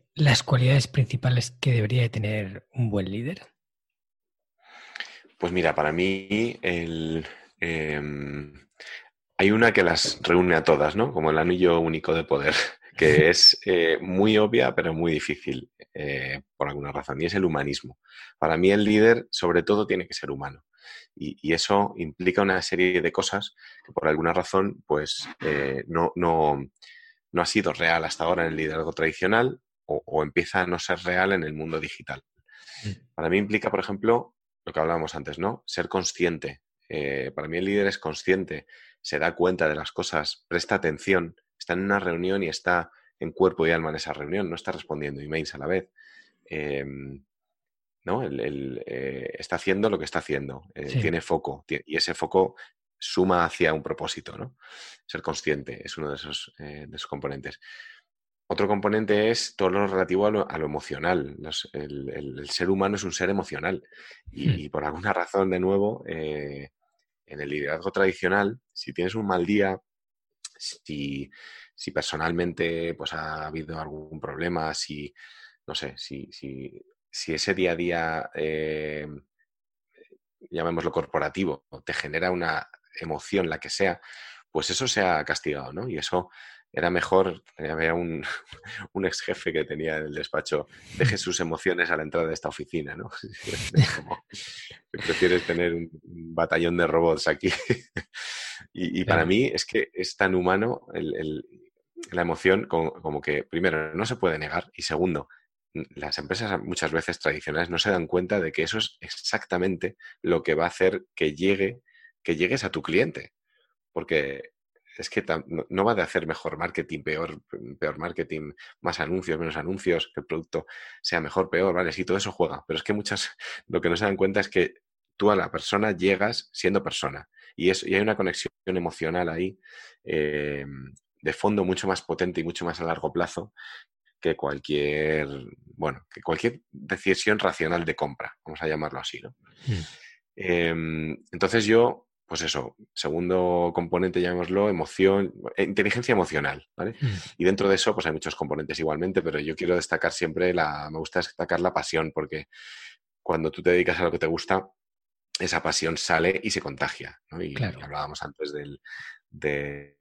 las cualidades principales que debería de tener un buen líder? Pues mira, para mí em, hay una que las reúne a todas, ¿no? Como el anillo único de poder, <laughs> que <laughs> es eh, muy obvia, pero muy difícil eh, por alguna razón, y es el humanismo. Para mí el líder, sobre todo, tiene que ser humano. Y, eso implica una serie de cosas que por alguna razón, pues, eh, no, no, no, ha sido real hasta ahora en el liderazgo tradicional o, empieza a no ser real en el mundo digital. Mm. Para mí implica, por ejemplo, lo que hablábamos antes, ¿no? Ser consciente. para mí el líder es consciente, se da cuenta de las cosas, presta atención, está en una reunión y está en cuerpo y alma en esa reunión, no está respondiendo emails a la vez. Em, ¿no? Eh, está haciendo lo que está haciendo, eh, tiene foco y ese foco suma hacia un propósito. ¿no? Ser consciente es uno de esos, eh, componentes. Otro componente es todo lo relativo a lo, emocional. el, ser humano es un ser emocional y, hmm. por alguna razón, de nuevo, en el liderazgo tradicional, si tienes un mal día, si, si personalmente pues, ha habido algún problema, si, no sé, si, si, si ese día a día, eh, llamémoslo corporativo, te genera una emoción, la que sea, pues eso se ha castigado, ¿no? Y eso era mejor, había un, <laughs> un, ex jefe que tenía en el despacho, deje sus emociones a la entrada de esta oficina, ¿no? <laughs> <laughs> Como, prefieres tener un batallón de robots aquí. y, para mí es que es tan humano la emoción como, que, primero, no se puede negar y segundo, las empresas muchas veces tradicionales no se dan cuenta de que eso es exactamente lo que va a hacer que llegue, que llegues a tu cliente. Porque es que no va de hacer mejor marketing, peor, peor marketing, más anuncios, menos anuncios, que el producto sea mejor, peor, ¿vale? Sí, todo eso juega. Pero es que muchas, <laughs> lo que no se dan cuenta es que tú a la persona llegas siendo persona. Y, es, y hay una conexión emocional ahí eh, de fondo mucho más potente y mucho más a largo plazo que cualquier, bueno, que cualquier decisión racional de compra, vamos a llamarlo así, ¿no? Mm. Em, entonces yo pues eso, segundo componente, llamémoslo, emoción, eh, inteligencia emocional, ¿vale? Mm. Y dentro de eso, pues hay muchos componentes igualmente, pero yo quiero destacar siempre la, me gusta destacar la pasión, porque cuando tú te dedicas a lo que te gusta, esa pasión sale y se contagia, ¿no? Y, hablábamos antes del,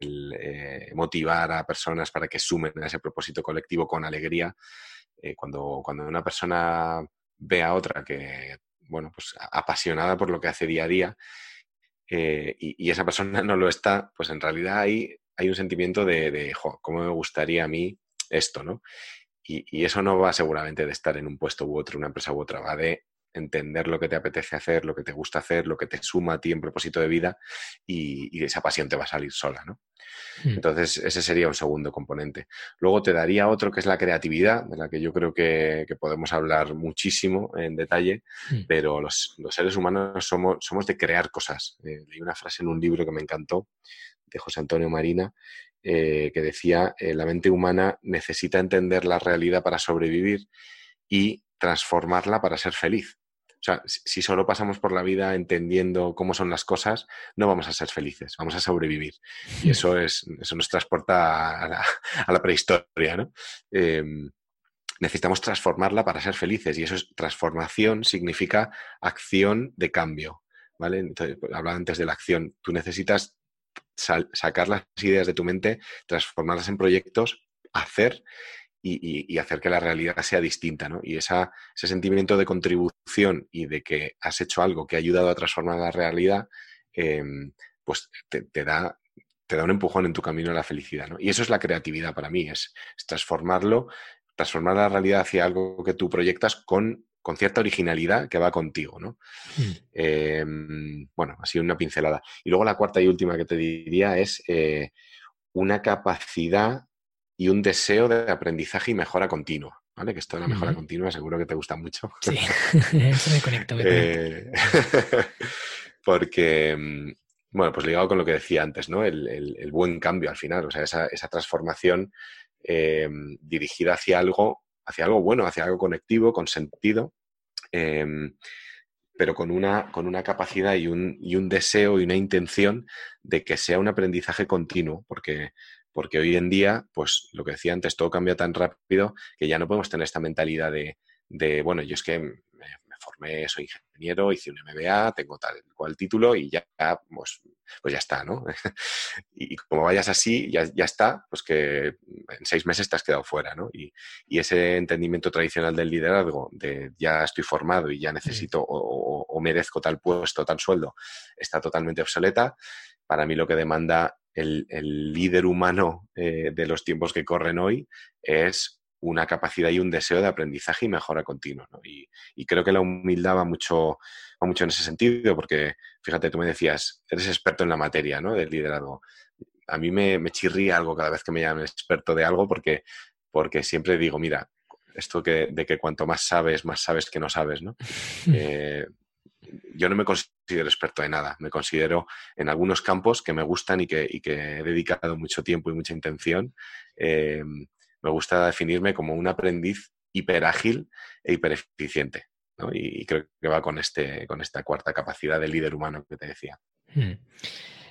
eh, motivar a personas para que sumen a ese propósito colectivo con alegría. Eh, cuando, cuando una persona ve a otra que, bueno, pues apasionada por lo que hace día a día, eh, y, esa persona <laughs> no lo está, pues en realidad hay, hay un sentimiento de, de ¿cómo me gustaría a mí esto, no? Y, y, eso no va seguramente de estar en un puesto u otro, una empresa u otra, va de entender lo que te apetece hacer, lo que te gusta hacer, lo que te suma a ti en propósito de vida y, esa pasión te va a salir sola, ¿no? Hmm. Entonces, ese sería un segundo componente. Luego te daría otro que es la creatividad, de la que yo creo que, podemos hablar muchísimo en detalle, hmm. pero los, seres humanos somos, somos de crear cosas. Eh, leí una frase en un libro que me encantó, de José Antonio Marina, eh, que decía, eh, la mente humana necesita entender la realidad para sobrevivir y transformarla para ser feliz. O sea, si solo pasamos por la vida entendiendo cómo son las cosas, no vamos a ser felices, vamos a sobrevivir. Y eso, <laughs> es, eso nos transporta a la, prehistoria, ¿no? Em, necesitamos transformarla para ser felices y eso es transformación significa acción de cambio, ¿vale? Entonces, pues, hablaba antes de la acción. Tú necesitas sacar las ideas de tu mente, transformarlas en proyectos, hacer y, hacer que la realidad sea distinta, ¿no? Y ese sentimiento de contribución y de que has hecho algo que ha ayudado a transformar la realidad, em, pues te, da, te da un empujón en tu camino a la felicidad, ¿no? Y eso es la creatividad para mí, es, transformarlo, transformar la realidad hacia algo que tú proyectas con, con cierta originalidad que va contigo, ¿no? Hmm. Em, bueno, así una pincelada. Y luego la cuarta y última que te diría es eh, una capacidad y un deseo de aprendizaje y mejora continua. ¿Vale? Que esto de la mejora continua seguro que te gusta mucho. Sí, <laughs> <laughs> eso me conecto. Eh, <laughs> porque, mm, bueno, pues ligado con lo que decía antes, ¿no? El, buen cambio al final, o sea, esa, transformación eh, dirigida hacia algo, hacia algo bueno, hacia algo conectivo, con sentido, eh, pero con una, con una capacidad y un, y un deseo y una intención de que sea un aprendizaje continuo, porque porque hoy en día, pues lo que decía antes, todo cambia tan rápido que ya no podemos tener esta mentalidad de, bueno, yo es que me, formé, soy ingeniero, hice un MBA, tengo tal cual título y ya, pues, pues ya está, ¿no? <laughs> y como vayas así, ya, ya, está, pues que en seis meses te has quedado fuera, ¿no? Y, ese entendimiento tradicional del liderazgo, de ya estoy formado y ya necesito o, merezco tal puesto, tal sueldo, está totalmente obsoleta. Para mí lo que demanda el, líder humano eh, de los tiempos que corren hoy es una capacidad y un deseo de aprendizaje y mejora continua. Y, creo que la humildad va mucho, va mucho en ese sentido, porque fíjate, tú me decías, eres experto en la materia ¿no? del liderazgo. A mí me, me chirría algo cada vez que me llaman experto de algo, porque, porque siempre digo, mira, esto que, de que cuanto más sabes, más sabes que no sabes, ¿no? <laughs> Eh, yo no me considero experto de nada, me considero en algunos campos que me gustan y que, he dedicado mucho tiempo y mucha intención. Eh, me gusta definirme como un aprendiz hiperágil e hipereficiente. ¿no? Y, creo que va con, este, con esta cuarta capacidad del líder humano que te decía. Hmm.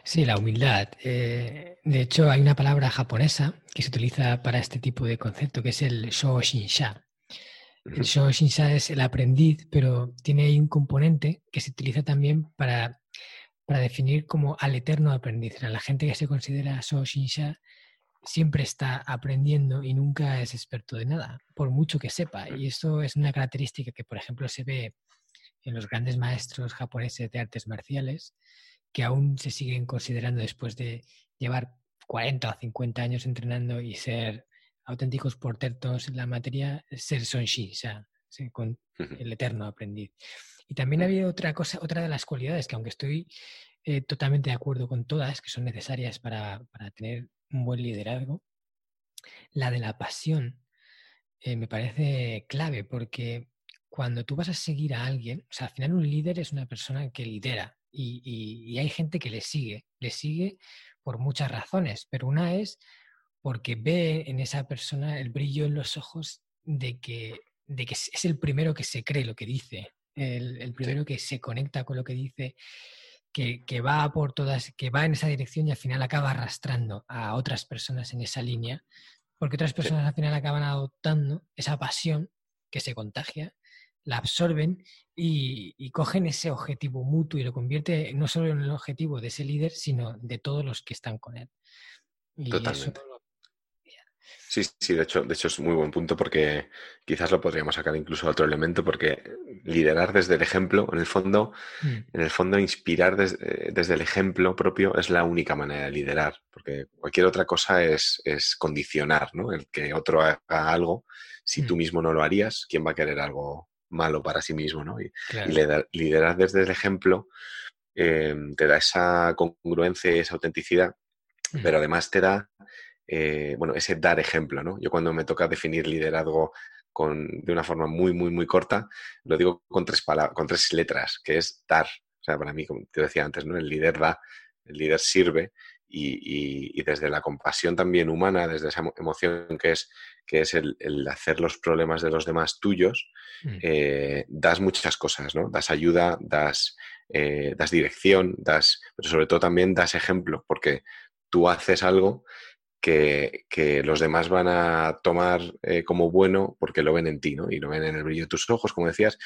Sí, la humildad. Eh, de hecho, hay una palabra japonesa que se utiliza para este tipo de concepto, que es el shoshinsha. El shoshinsha es el aprendiz, pero tiene ahí un componente que se utiliza también para, para definir como al eterno aprendiz. La gente que se considera shoshinsha siempre está aprendiendo y nunca es experto de nada, por mucho que sepa. Y eso es una característica que, por ejemplo, se ve en los grandes maestros japoneses de artes marciales, que aún se siguen considerando después de llevar 40 o 50 años entrenando y ser auténticos portentos en la materia, ser sonshi, o sea, con el eterno aprendiz. Y también había otra cosa, otra de las cualidades que aunque estoy eh, totalmente de acuerdo con todas, que son necesarias para, para tener un buen liderazgo, la de la pasión eh, me parece clave porque cuando tú vas a seguir a alguien, o sea, al final un líder es una persona que lidera y, hay gente que le sigue, le sigue por muchas razones, pero una es porque ve en esa persona el brillo en los ojos de que, de que es el primero que se cree lo que dice, el, el primero que se conecta con lo que dice que, va por todas, que va en esa dirección y al final acaba arrastrando a otras personas en esa línea, porque otras personas al final acaban adoptando esa pasión que se contagia, la absorben y, cogen ese objetivo mutuo y lo convierte no solo en el objetivo de ese líder, sino de todos los que están con él. Y Totalmente. Sí, sí, de hecho, de hecho es muy buen punto porque quizás lo podríamos sacar incluso a otro elemento porque liderar desde el ejemplo, en el fondo, mm. en el fondo inspirar desde, el ejemplo propio es la única manera de liderar, porque cualquier otra cosa es, es condicionar, ¿no? El que otro haga algo, si tú mm. mismo no lo harías, ¿quién va a querer algo malo para sí mismo, ¿no? Y, liderar, desde el ejemplo eh, te da esa congruencia, esa autenticidad, mm. pero además te da eh, bueno, ese dar ejemplo, ¿no? Yo cuando me toca definir liderazgo con, de una forma muy, muy, muy corta, lo digo con tres, con tres letras, que es dar. O sea, para mí, como te decía antes, ¿no? El líder da, el líder sirve y, desde la compasión también humana, desde esa emoción que es, que es el, hacer los problemas de los demás tuyos, mm. eh, das muchas cosas, ¿no? Das ayuda, das, eh, das dirección, das, pero sobre todo también das ejemplo, porque tú haces algo que, los demás van a tomar eh, como bueno porque lo ven en ti, ¿no? Y lo ven en el brillo de tus ojos, como decías,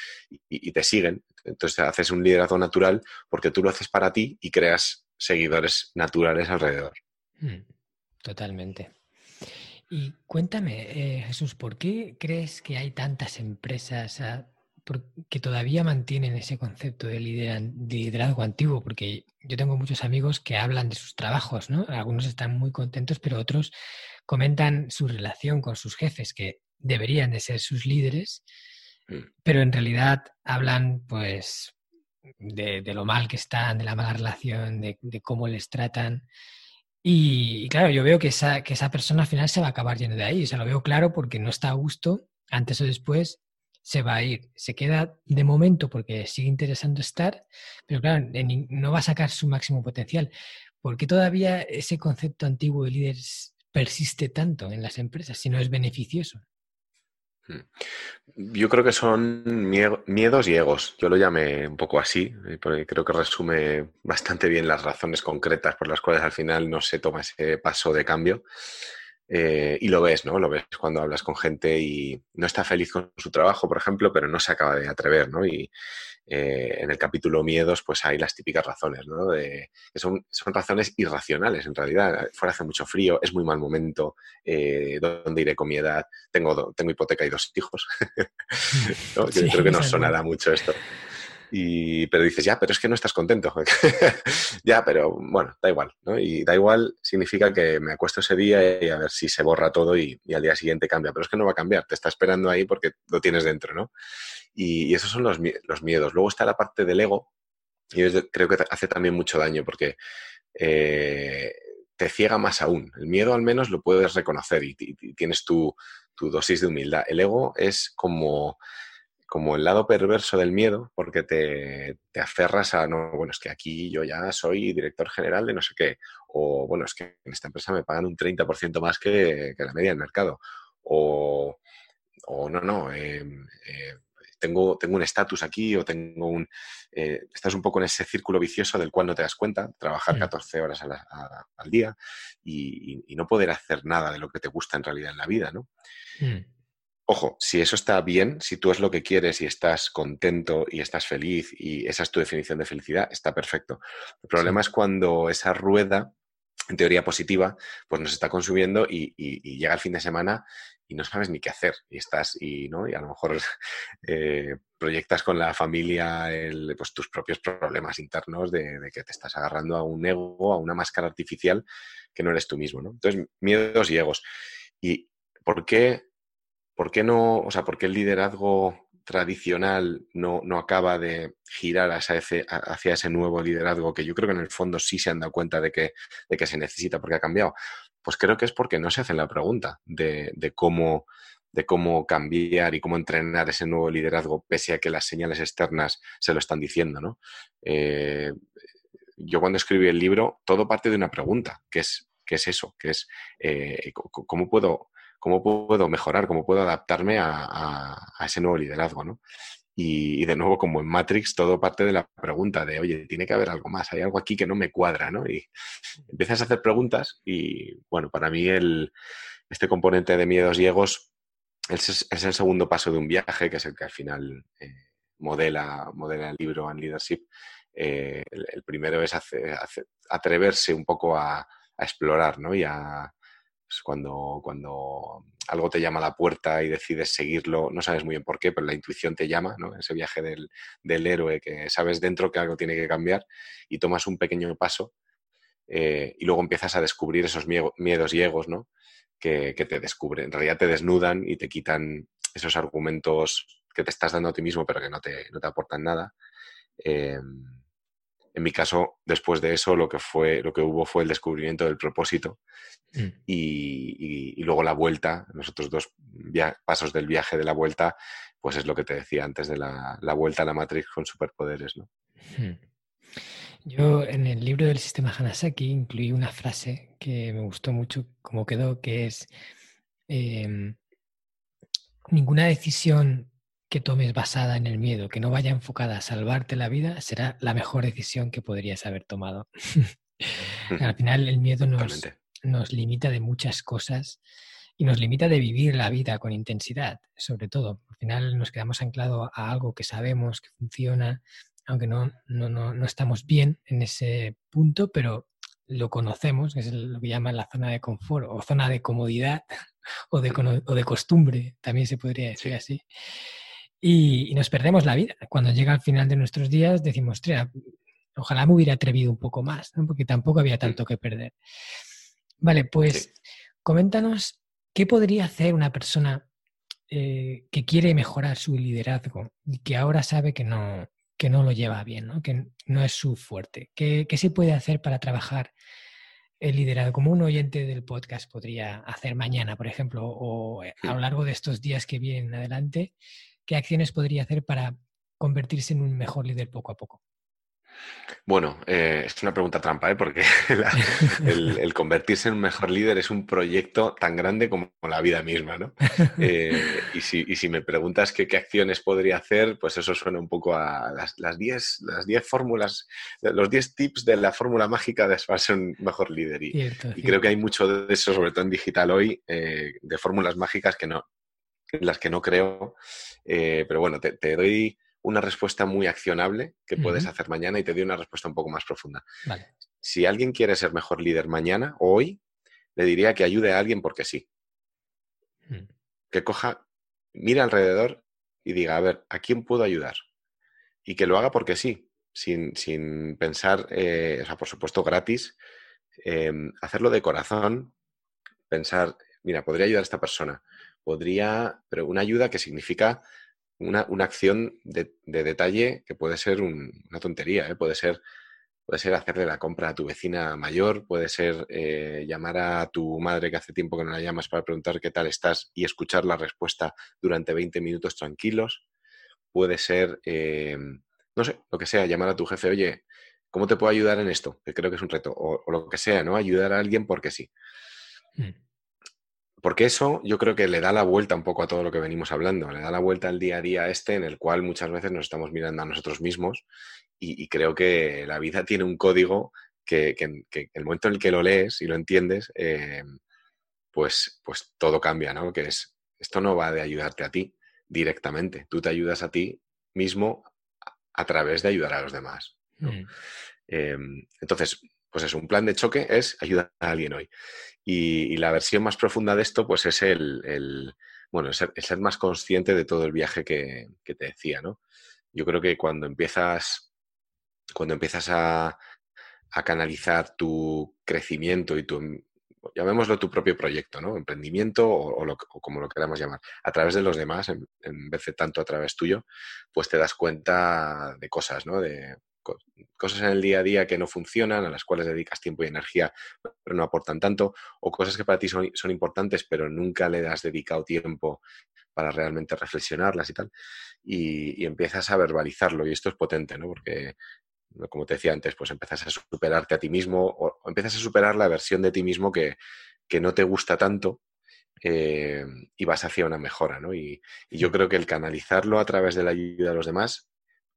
y, te siguen. Entonces haces un liderazgo natural porque tú lo haces para ti y creas seguidores naturales alrededor. Mm, totalmente. Y cuéntame, eh, Jesús, ¿por qué crees que hay tantas empresas que todavía mantienen ese concepto de, liderazgo antiguo, porque yo tengo muchos amigos que hablan de sus trabajos, ¿no? Algunos están muy contentos, pero otros comentan su relación con sus jefes, que deberían de ser sus líderes, mm. pero en realidad hablan, pues, de, lo mal que están, de la mala relación, de, cómo les tratan. Y, claro, yo veo que esa, que esa persona al final se va a acabar yendo de ahí. O sea, lo veo claro porque no está a gusto, antes o después, se va a ir. Se queda de momento porque sigue interesando estar, pero claro, no va a sacar su máximo potencial. ¿Por qué todavía ese concepto antiguo de líder persiste tanto en las empresas si no es beneficioso? Hmm. Yo creo que son miedos y egos. Yo lo llamé un poco así, eh, porque creo que resume bastante bien las razones concretas por las cuales al final no se toma ese paso de cambio. Eh, y lo ves, ¿no? Lo ves cuando hablas con gente y no está feliz con su trabajo, por ejemplo, pero no se acaba de atrever, ¿no? Y eh, en el capítulo Miedos, pues hay las típicas razones, ¿no? De, que son, son razones irracionales, en realidad. Fuera hace mucho frío, es muy mal momento, eh, ¿dónde iré con mi edad? Tengo, tengo hipoteca y dos hijos. <laughs> ¿no? creo que no sonará mucho esto. Y, pero dices, ya, pero es que no estás contento. <laughs> ya, pero bueno, da igual, ¿no? Y da igual significa que me acuesto ese día y a ver si se borra todo y, al día siguiente cambia. Pero es que no va a cambiar, te está esperando ahí porque lo tienes dentro, ¿no? Y, esos son los, los, miedos. Luego está la parte del ego, y yo creo que hace también mucho daño porque eh, te ciega más aún. El miedo al menos lo puedes reconocer y, y tienes tu, tu dosis de humildad. El ego es como como el lado perverso del miedo, porque te, te, aferras a, no, bueno, es que aquí yo ya soy director general de no sé qué, o bueno, es que en esta empresa me pagan un 30% más que, que, la media del mercado, o, o no, no, em, eh, tengo, tengo un estatus aquí o tengo un... Eh, estás un poco en ese círculo vicioso del cual no te das cuenta, trabajar 14 mm. horas al día y, y, no poder hacer nada de lo que te gusta en realidad en la vida, ¿no? Mm. Ojo, si eso está bien, si tú es lo que quieres y estás contento y estás feliz y esa es tu definición de felicidad, está perfecto. El problema es cuando esa rueda, en teoría positiva, pues nos está consumiendo y, llega el fin de semana y no sabes ni qué hacer y estás y no y a lo mejor <laughs> eh, proyectas con la familia pues, tus propios problemas internos de, de, que te estás agarrando a un ego, a una máscara artificial que no eres tú mismo, ¿no? Entonces, miedos y egos. ¿Y por qué ¿por qué no, o sea, por qué el liderazgo tradicional no, no acaba de girar hacia ese, hacia ese, nuevo liderazgo que yo creo que en el fondo sí se han dado cuenta de que, de que se necesita porque ha cambiado? Pues creo que es porque no se hacen la pregunta de, de cómo de cómo cambiar y cómo entrenar ese nuevo liderazgo, pese a que las señales externas se lo están diciendo, ¿no? Eh, yo cuando escribí el libro, todo parte de una pregunta, que es, ¿qué es eso? Que es, eh, ¿cómo puedo cómo puedo mejorar, cómo puedo adaptarme a, ese nuevo liderazgo, ¿no? Y, de nuevo, como en Matrix, todo parte de la pregunta de, oye, tiene que haber algo más, hay algo aquí que no me cuadra, ¿no? Y empiezas a hacer preguntas y, bueno, para mí el, este componente de miedos y egos es, el segundo paso de un viaje, que es el que al final eh, modela, modela el libro en Leadership. Eh, el, primero es atreverse un poco a, a explorar, ¿no? Y a, cuando, cuando algo te llama a la puerta y decides seguirlo, no sabes muy bien por qué, pero la intuición te llama, ¿no? Ese viaje del, del héroe que sabes dentro que algo tiene que cambiar y tomas un pequeño paso eh, y luego empiezas a descubrir esos miedos y egos, ¿no? Que, que, te descubren, en realidad te desnudan y te quitan esos argumentos que te estás dando a ti mismo pero que no te, no te aportan nada. Eh, en mi caso, después de eso, lo que, fue, lo que hubo fue el descubrimiento del propósito mm. y, luego la vuelta, los otros dos pasos del viaje de la vuelta, pues es lo que te decía antes de la, vuelta a la Matrix con superpoderes. ¿no? Hmm. Yo en el libro del sistema Hanasaki incluí una frase que me gustó mucho como quedó, que es em, ninguna decisión que tomes basada en el miedo, que no vaya enfocada a salvarte la vida, será la mejor decisión que podrías haber tomado. <laughs> Al final el miedo nos, nos, limita de muchas cosas y nos limita de vivir la vida con intensidad, sobre todo. Al final nos quedamos anclados a algo que sabemos que funciona, aunque no, no, no, no estamos bien en ese punto, pero lo conocemos, es lo que llaman la zona de confort o zona de comodidad <laughs> o de, o de costumbre, también se podría decir así y, nos perdemos la vida. Cuando llega al final de nuestros días decimos, ojalá me hubiera atrevido un poco más, porque tampoco había tanto que perder. Vale, pues coméntanos qué podría hacer una persona eh, que quiere mejorar su liderazgo y que ahora sabe que no, que no lo lleva bien, ¿no? que no es su fuerte. ¿Qué, ¿Qué, se puede hacer para trabajar el liderazgo? Como un oyente del podcast podría hacer mañana, por ejemplo, o a lo largo de estos días que vienen adelante, ¿qué acciones podría hacer para convertirse en un mejor líder poco a poco? Bueno, eh, es una pregunta trampa, ¿eh? porque <laughs> el, convertirse en un mejor líder es un proyecto tan grande como la vida misma, ¿no? <laughs> Eh, y, si, me preguntas qué acciones podría hacer, pues eso suena un poco a las 10 las diez fórmulas, los 10 tips de la fórmula mágica de ser un mejor líder. Y, creo que hay mucho de eso, sobre todo en digital hoy, eh, de fórmulas mágicas que no, en las que no creo. pero bueno, te, te doy una respuesta muy accionable que puedes hacer mañana y te doy una respuesta un poco más profunda. Si alguien quiere ser mejor líder mañana o hoy, le diría que ayude a alguien porque sí. Mm. Que coja, mire alrededor y diga, a ver, ¿a quién puedo ayudar? Y que lo haga porque sí, sin, sin pensar, eh, o sea, por supuesto, gratis, em, hacerlo de corazón, pensar, mira, podría ayudar a esta persona, podría, pero una ayuda que significa una, acción de, detalle que puede ser una tontería, ¿eh? puede, ser, puede ser hacerle la compra a tu vecina mayor, puede ser eh, llamar a tu madre que hace tiempo que no la llamas para preguntar qué tal estás y escuchar la respuesta durante 20 minutos tranquilos, puede ser, eh, no sé, lo que sea, llamar a tu jefe, oye, ¿cómo te puedo ayudar en esto? Que creo que es un reto, o, lo que sea, ¿no? Ayudar a alguien porque sí. Mm. Porque eso yo creo que le da la vuelta un poco a todo lo que venimos hablando, le da la vuelta al día a día este en el cual muchas veces nos estamos mirando a nosotros mismos y, creo que la vida tiene un código que, el momento en el que lo lees y lo entiendes, eh, pues, pues todo cambia, ¿no? Que es, esto no va de ayudarte a ti directamente, tú te ayudas a ti mismo a, través de ayudar a los demás. Mm. Em, entonces, pues es un plan de choque es ayudar a alguien hoy. Y, la versión más profunda de esto, pues es el, bueno, ser, ser, más consciente de todo el viaje que, te decía, ¿no? Yo creo que cuando empiezas, cuando empiezas a, canalizar tu crecimiento y tu, llamémoslo tu propio proyecto, ¿no? Emprendimiento o, como lo queramos llamar, a través de los demás, en, en, vez de tanto a través tuyo, pues te das cuenta de cosas, ¿no? De, cosas en el día a día que no funcionan, a las cuales dedicas tiempo y energía, pero no aportan tanto, o cosas que para ti son, importantes, pero nunca le has dedicado tiempo para realmente reflexionarlas y tal, y, empiezas a verbalizarlo, y esto es potente, ¿no? Porque, como te decía antes, pues empiezas a superarte a ti mismo, o, empiezas a superar la versión de ti mismo que, no te gusta tanto, eh, y vas hacia una mejora, ¿no? Y, y, yo creo que el canalizarlo a través de la ayuda de los demás,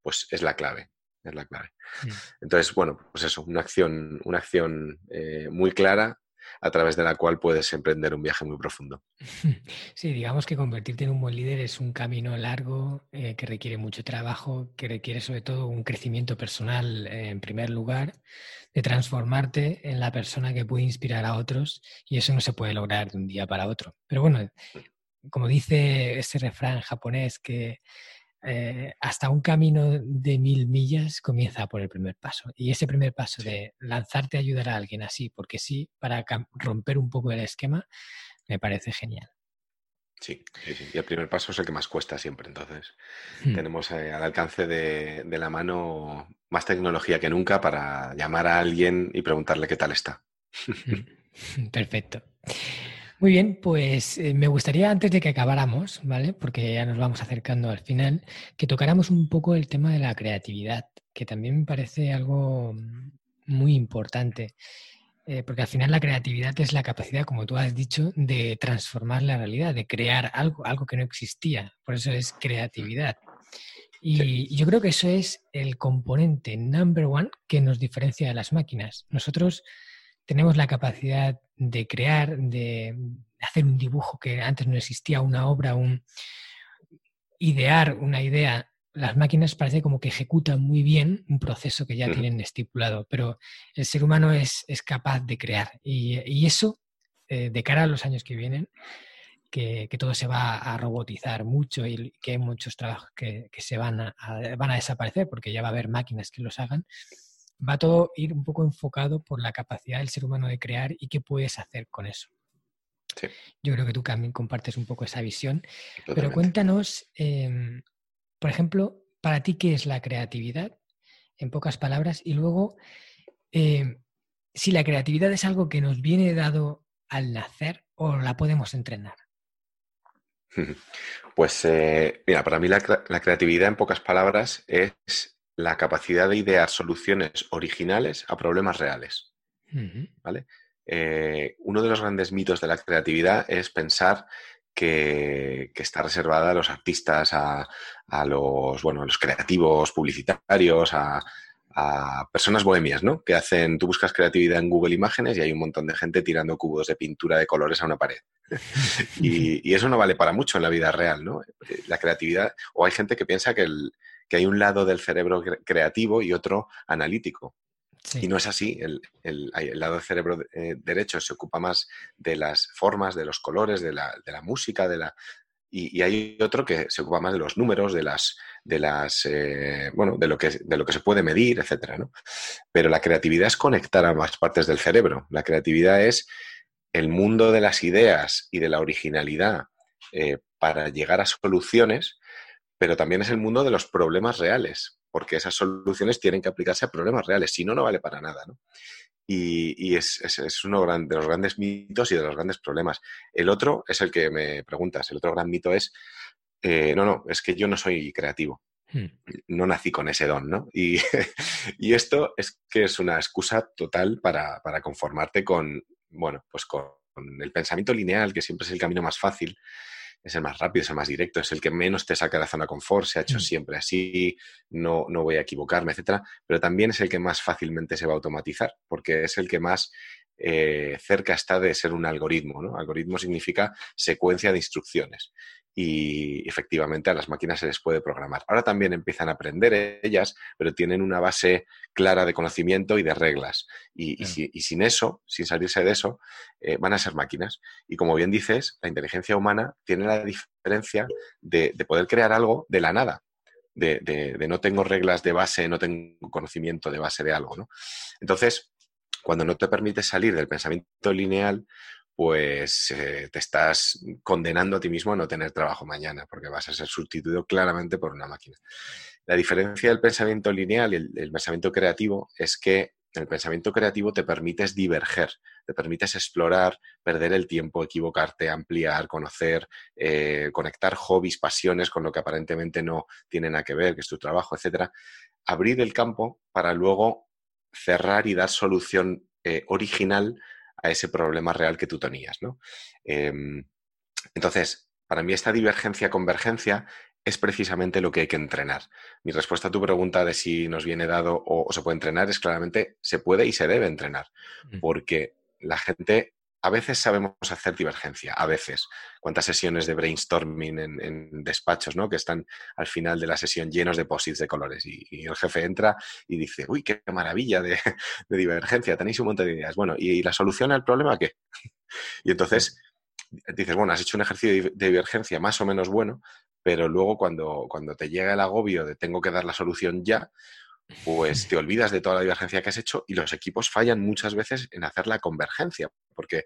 pues es la clave es la clave. Mm. Entonces, bueno, pues eso, una acción, una acción eh, muy clara a través de la cual puedes emprender un viaje muy profundo. <laughs> Sí, digamos que convertirte en un buen líder es un camino largo eh, que requiere mucho trabajo, que requiere sobre todo un crecimiento personal eh, en primer lugar, de transformarte en la persona que puede inspirar a otros y eso no se puede lograr de un día para otro. Pero bueno, como dice ese refrán japonés que eh, hasta un camino de mil millas comienza por el primer paso. Y ese primer paso de lanzarte a ayudar a alguien así, porque sí, para romper un poco el esquema, me parece genial. Sí, y el primer paso es el que más cuesta siempre. Entonces, hmm. tenemos eh, al alcance de, de, la mano más tecnología que nunca para llamar a alguien y preguntarle qué tal está. <laughs> Perfecto. Muy bien, pues eh, me gustaría antes de que acabáramos, ¿vale? Porque ya nos vamos acercando al final, que tocáramos un poco el tema de la creatividad, que también me parece algo muy importante. Eh, porque al final la creatividad es la capacidad, como tú has dicho, de transformar la realidad, de crear algo, algo que no existía. Por eso es creatividad. Y yo creo que eso es el componente number one que nos diferencia de las máquinas. Nosotros tenemos la capacidad de crear, de hacer un dibujo que antes no existía, una obra, un idear una idea. Las máquinas parece como que ejecutan muy bien un proceso que ya tienen estipulado, pero el ser humano es, capaz de crear. Y, eso, eh, de cara a los años que vienen, que, todo se va a robotizar mucho y que hay muchos trabajos que, se van a, van a desaparecer porque ya va a haber máquinas que los hagan, va todo ir un poco enfocado por la capacidad del ser humano de crear y qué puedes hacer con eso. Yo creo que tú también compartes un poco esa visión. Pero cuéntanos, em, por ejemplo, para ti, ¿qué es la creatividad? En pocas palabras. Y luego, em, si la creatividad es algo que nos viene dado al nacer o la podemos entrenar. <laughs> Pues, eh, mira, para mí la, creatividad, en pocas palabras, es la capacidad de idear soluciones originales a problemas reales. ¿Vale? Eh, uno de los grandes mitos de la creatividad es pensar que, está reservada a los artistas, a, los, bueno, a los creativos publicitarios, a, personas bohemias, ¿no? Que hacen, tú buscas creatividad en Google Imágenes y hay un montón de gente tirando cubos de pintura de colores a una pared. <laughs> y, eso no vale para mucho en la vida real, ¿no? La creatividad, o hay gente que piensa que, que hay un lado del cerebro creativo y otro analítico. Y no es así. El, lado del cerebro eh, derecho se ocupa más de las formas, de los colores, de la, música, de la. Y, hay otro que se ocupa más de los números, de las, de las, eh, bueno, de lo que de lo que se puede medir, etcétera, ¿no? Pero la creatividad es conectar a más partes del cerebro. La creatividad es el mundo de las ideas y de la originalidad eh, para llegar a soluciones, pero también es el mundo de los problemas reales porque esas soluciones tienen que aplicarse a problemas reales, si no, no vale para nada. ¿no? Y, es, uno de los grandes mitos y de los grandes problemas. El otro es el que me preguntas, el otro gran mito es, eh, no, no, es que yo no soy creativo. Hmm. No nací con ese don, ¿no? Y, <laughs> esto es que es una excusa total para, para conformarte con, bueno, pues con el pensamiento lineal, que siempre es el camino más fácil, es el más rápido, es el más directo, es el que menos te saca de la zona de confort, se ha hecho mm. siempre así, no, no voy a equivocarme, etcétera, pero también es el que más fácilmente se va a automatizar, porque es el que más eh, cerca está de ser un algoritmo. ¿no? Algoritmo significa secuencia de instrucciones y efectivamente a las máquinas se les puede programar. Ahora también empiezan a aprender ellas, pero tienen una base clara de conocimiento y de reglas. Y, sin eso, sin salirse de eso, eh, van a ser máquinas. Y como bien dices, la inteligencia humana tiene la diferencia de, poder crear algo de la nada. De, de, no tengo reglas de base, no tengo conocimiento de base de algo. ¿no? Entonces, cuando no te permites salir del pensamiento lineal, pues eh, te estás condenando a ti mismo a no tener trabajo mañana, porque vas a ser sustituido claramente por una máquina. La diferencia del pensamiento lineal y el, pensamiento creativo es que el pensamiento creativo te permites diverger, te permites explorar, perder el tiempo, equivocarte, ampliar, conocer, eh, conectar hobbies, pasiones con lo que aparentemente no tiene nada que ver, que es tu trabajo, etc. Abrir el campo para luego cerrar y dar solución eh, original a ese problema real que tú tenías. ¿no? Em, entonces, para mí esta divergencia-convergencia es precisamente lo que hay que entrenar. Mi respuesta a tu pregunta de si nos viene dado o, se puede entrenar es claramente se puede y se debe entrenar, porque la gente a veces sabemos hacer divergencia, a veces. Cuántas sesiones de brainstorming en, despachos, ¿no? Que están al final de la sesión llenos de posits de colores y, el jefe entra y dice, uy, qué maravilla <laughs> de, divergencia, tenéis un montón de ideas. Bueno, ¿y, la solución al problema qué? <laughs> y entonces dices, bueno, has hecho un ejercicio de divergencia más o menos bueno, pero luego cuando, cuando te llega el agobio de tengo que dar la solución ya, pues te olvidas de toda la divergencia que has hecho y los equipos fallan muchas veces en hacer la convergencia, porque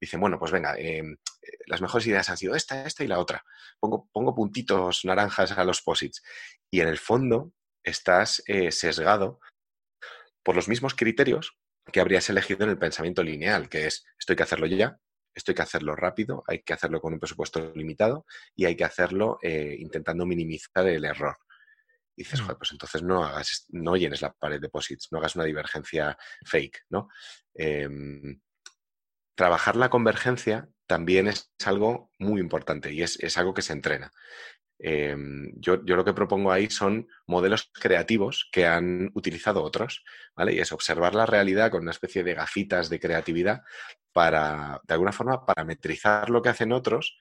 dicen, bueno, pues venga, em, eh, las mejores ideas han sido esta, esta y la otra. Pongo, pongo puntitos naranjas a los posits. Y en el fondo estás eh, sesgado por los mismos criterios que habrías elegido en el pensamiento lineal, que es, esto hay que hacerlo ya, esto hay que hacerlo rápido, hay que hacerlo con un presupuesto limitado y hay que hacerlo eh, intentando minimizar el error. Y dices, mm. joder, pues entonces no hagas, no llenes la pared de posits, no hagas una divergencia fake, ¿no? Em, trabajar la convergencia también es algo muy importante y es, algo que se entrena. Em, yo, lo que propongo ahí son modelos creativos que han utilizado otros, ¿vale? Y es observar la realidad con una especie de gafitas de creatividad para, de alguna forma, parametrizar lo que hacen otros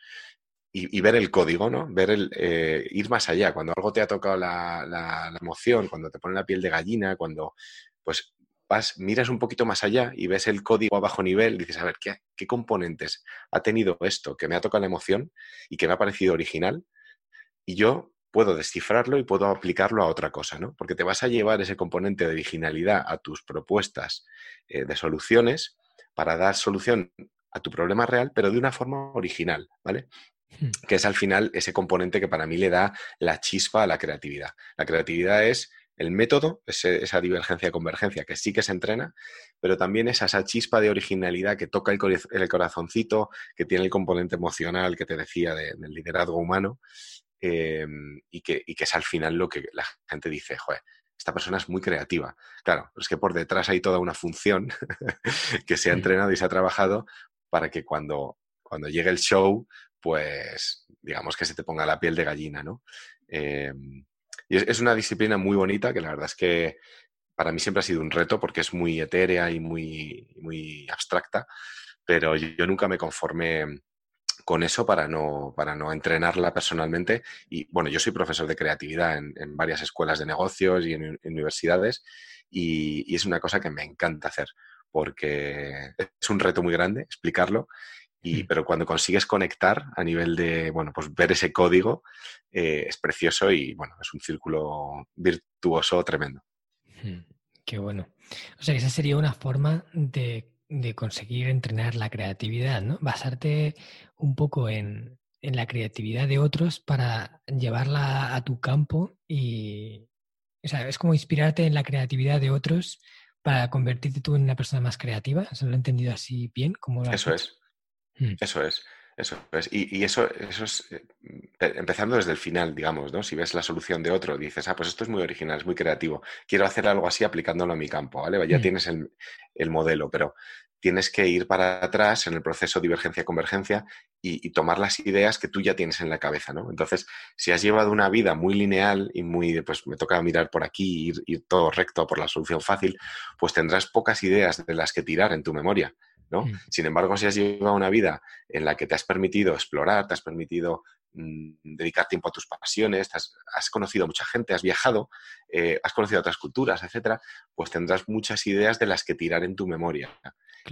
y, ver el código, ¿no? Ver el, eh, ir más allá. Cuando algo te ha tocado la, emoción, cuando te pone la piel de gallina, cuando pues vas, miras un poquito más allá y ves el código a bajo nivel, dices, a ver, ¿qué, ¿qué, componentes ha tenido esto que me ha tocado la emoción y que me ha parecido original? Y yo puedo descifrarlo y puedo aplicarlo a otra cosa, ¿no? Porque te vas a llevar ese componente de originalidad a tus propuestas eh, de soluciones para dar solución a tu problema real, pero de una forma original, ¿vale? Hmm. que es al final ese componente que para mí le da la chispa a la creatividad. La creatividad es el método, esa divergencia-convergencia que sí que se entrena, pero también es esa chispa de originalidad que toca el, corazoncito, que tiene el componente emocional que te decía del liderazgo humano em, y, que, es al final lo que la gente dice, joder, esta persona es muy creativa. Claro, es que por detrás hay toda una función <laughs> que se ha entrenado y se ha trabajado para que cuando, cuando llegue el show, pues digamos que se te ponga la piel de gallina, ¿no? Em, y es, una disciplina muy bonita que la verdad es que para mí siempre ha sido un reto porque es muy etérea y muy, muy abstracta, pero yo nunca me conformé con eso para no, para no entrenarla personalmente. Y bueno, yo soy profesor de creatividad en, varias escuelas de negocios y en, universidades y, es una cosa que me encanta hacer porque es un reto muy grande explicarlo. Y, mm. pero cuando consigues conectar a nivel de, bueno, pues ver ese código, eh, es precioso y, bueno, es un círculo virtuoso tremendo. Mm, qué bueno. O sea, esa sería una forma de de conseguir entrenar la creatividad, ¿no? Basarte un poco en, la creatividad de otros para llevarla a tu campo y, o sea, es como inspirarte en la creatividad de otros para convertirte tú en una persona más creativa. ¿Se lo he entendido así bien? Como eso es. Mm. Eso es. Eso es. Y, eso, eso es eh, empezando desde el final, digamos, ¿no? Si ves la solución de otro, dices, ah, pues esto es muy original, es muy creativo. Quiero hacer algo así aplicándolo a mi campo, ¿vale? Ya mm. tienes el, el, modelo, pero tienes que ir para atrás en el proceso divergencia-convergencia y, tomar las ideas que tú ya tienes en la cabeza, ¿no? Entonces, si has llevado una vida muy lineal y muy, pues me toca mirar por aquí, ir, ir todo recto por la solución fácil, pues tendrás pocas ideas de las que tirar en tu memoria, ¿no? Mm. Sin embargo, si has llevado una vida en la que te has permitido explorar, te has permitido mm, dedicar tiempo a tus pasiones, has, conocido a mucha gente, has viajado, eh, has conocido otras culturas, etcétera, pues tendrás muchas ideas de las que tirar en tu memoria.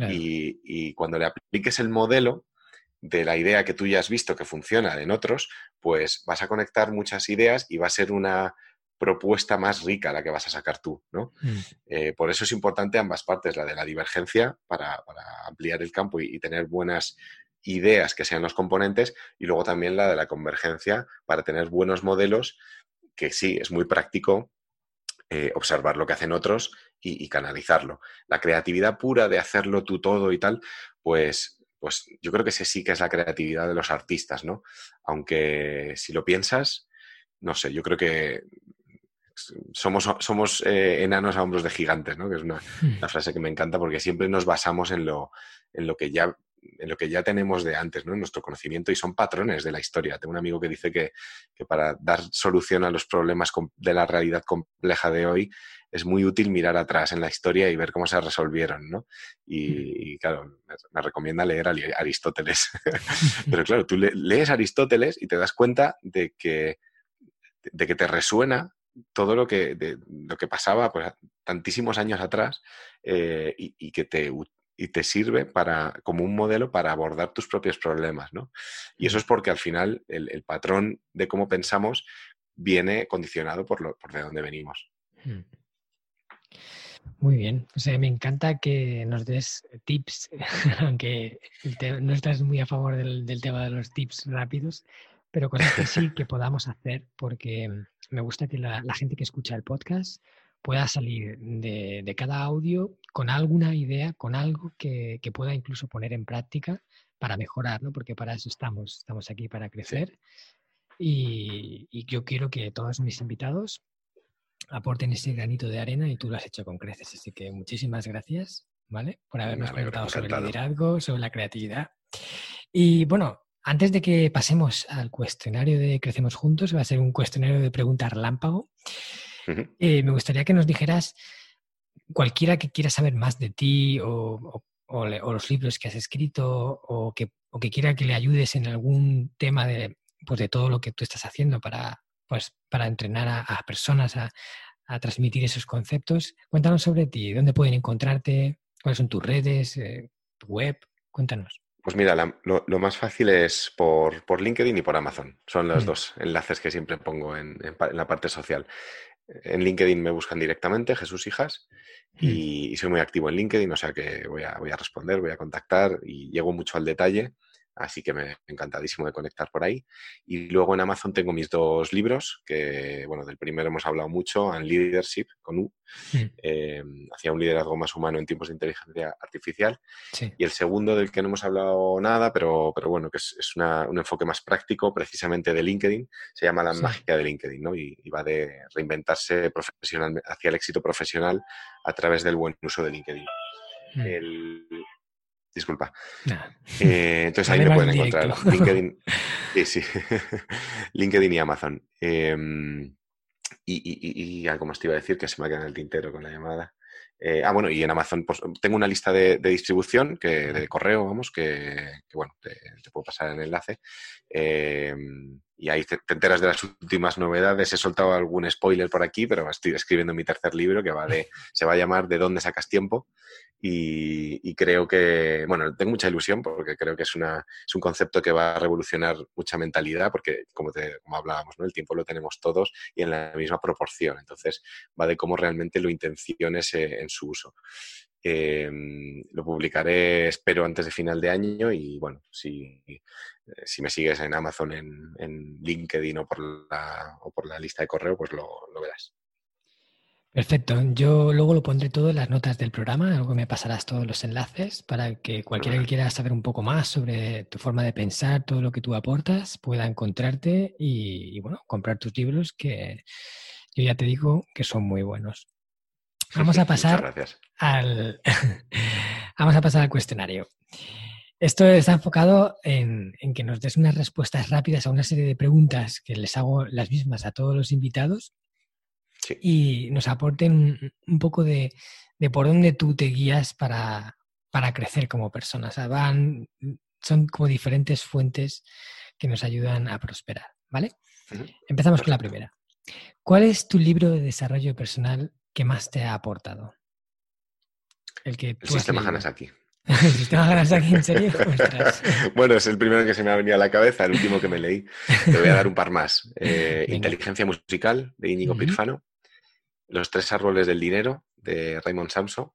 Y, cuando le apliques el modelo de la idea que tú ya has visto que funciona en otros, pues vas a conectar muchas ideas y va a ser una propuesta más rica la que vas a sacar tú, ¿no? Mm. Eh, por eso es importante ambas partes, la de la divergencia para, ampliar el campo y, tener buenas ideas que sean los componentes y luego también la de la convergencia para tener buenos modelos que sí, es muy práctico eh, observar lo que hacen otros y, canalizarlo. La creatividad pura de hacerlo tú todo y tal, pues, pues yo creo que ese sí que es la creatividad de los artistas, ¿no? Aunque si lo piensas, no sé, yo creo que somos, somos eh, enanos a hombros de gigantes, ¿no? Que es una, hmm. una, frase que me encanta porque siempre nos basamos en lo, en lo que ya en lo que ya tenemos de antes, ¿no? En nuestro conocimiento y son patrones de la historia. Tengo un amigo que dice que, para dar solución a los problemas de la realidad compleja de hoy es muy útil mirar atrás en la historia y ver cómo se resolvieron, ¿no? Y, mm. claro, me, recomienda leer a Aristóteles. <laughs> <laughs> Pero claro, tú lees Aristóteles y te das cuenta de que, de que te resuena todo lo que, lo que pasaba pues, tantísimos años atrás eh, y, y, que te, y te sirve para, como un modelo para abordar tus propios problemas, ¿no? Y eso es porque al final el, patrón de cómo pensamos viene condicionado por, lo, por de dónde venimos. Hmm. Muy bien, o sea, me encanta que nos des tips, <laughs> aunque no estás muy a favor del, tema de los tips rápidos, pero cosas que sí que <laughs> podamos hacer, porque me gusta que la gente que escucha el podcast pueda salir de, cada audio con alguna idea, con algo que, pueda incluso poner en práctica para mejorar, ¿no? Porque para eso estamos, estamos aquí para crecer. Y, yo quiero que todos mis invitados aporten ese granito de arena y tú lo has hecho con creces. Así que muchísimas gracias, ¿vale? Por habernos preguntado sobre el liderazgo, sobre la creatividad. Y bueno, antes de que pasemos al cuestionario de Crecemos Juntos, va a ser un cuestionario de preguntas relámpago. Eh, me gustaría que nos dijeras, cualquiera que quiera saber más de ti o, los libros que has escrito o que, quiera que le ayudes en algún tema de, pues de todo lo que tú estás haciendo para, pues, para entrenar a, personas a, transmitir esos conceptos, cuéntanos sobre ti, dónde pueden encontrarte, cuáles son tus redes, eh, tu web, cuéntanos. Pues mira, lo, más fácil es por, LinkedIn y por Amazon. Son los mm. dos enlaces que siempre pongo en, la parte social. En LinkedIn me buscan directamente, Jesús Hijas, mm. y, soy muy activo en LinkedIn, o sea que voy a, voy a responder, voy a contactar y llego mucho al detalle. Así que me encantadísimo de conectar por ahí. Y luego en Amazon tengo mis dos libros, que, bueno, del primero hemos hablado mucho, And Leadership, con U, mm. eh, hacia un liderazgo más humano en tiempos de inteligencia artificial. Y el segundo, del que no hemos hablado nada, pero, pero bueno, que es, un enfoque más práctico, precisamente de LinkedIn, se llama La magia de LinkedIn, ¿no? Y, y, va de reinventarse profesional, hacia el éxito profesional a través del buen uso de LinkedIn. Mm. El, Disculpa. Eh, entonces ahí me pueden encontrar. <laughs> LinkedIn, sí, <laughs> LinkedIn y Amazon. Em, y, algo más te iba a decir que se me ha quedado en el tintero con la llamada. Eh, ah, bueno, y en Amazon pues, tengo una lista de, distribución que, de correo, vamos, que, bueno, te, puedo pasar el enlace. Y ahí te, enteras de las últimas novedades. He soltado algún spoiler por aquí, pero estoy escribiendo mi tercer libro que va de, <laughs> se va a llamar ¿De dónde sacas tiempo? Y, creo que, bueno, tengo mucha ilusión porque creo que es, una, es un concepto que va a revolucionar mucha mentalidad porque, como, te, como hablábamos, ¿no? el tiempo lo tenemos todos y en la misma proporción. Entonces, va de cómo realmente lo intenciones en su uso. Em, lo publicaré, espero, antes de final de año y, bueno, si, si me sigues en Amazon, en, en LinkedIn o por, la, o por la lista de correo, pues lo, lo verás. Perfecto. Yo luego lo pondré todo en las notas del programa, luego me pasarás todos los enlaces para que cualquiera que quiera saber un poco más sobre tu forma de pensar, todo lo que tú aportas, pueda encontrarte y, bueno, comprar tus libros que yo ya te digo que son muy buenos. Vamos a <laughs> pasar al <laughs> vamos a pasar al cuestionario. Esto está enfocado en, en, que nos des unas respuestas rápidas a una serie de preguntas que les hago las mismas a todos los invitados y nos aporten un poco de, por dónde tú te guías para, crecer como persona. van, son como diferentes fuentes que nos ayudan a prosperar, ¿vale? Empezamos con la primera. ¿Cuál es tu libro de desarrollo personal que más te ha aportado? El que el sistema Hanasaki. <laughs> ¿El sistema Hanasaki, en serio? <laughs> bueno, es el primero que se me ha venido a la cabeza, el último que me leí. Te voy a dar un par más. <laughs> Eh, Inteligencia musical, de Íñigo Pirfano. Los tres árboles del dinero, de Raymond Samson.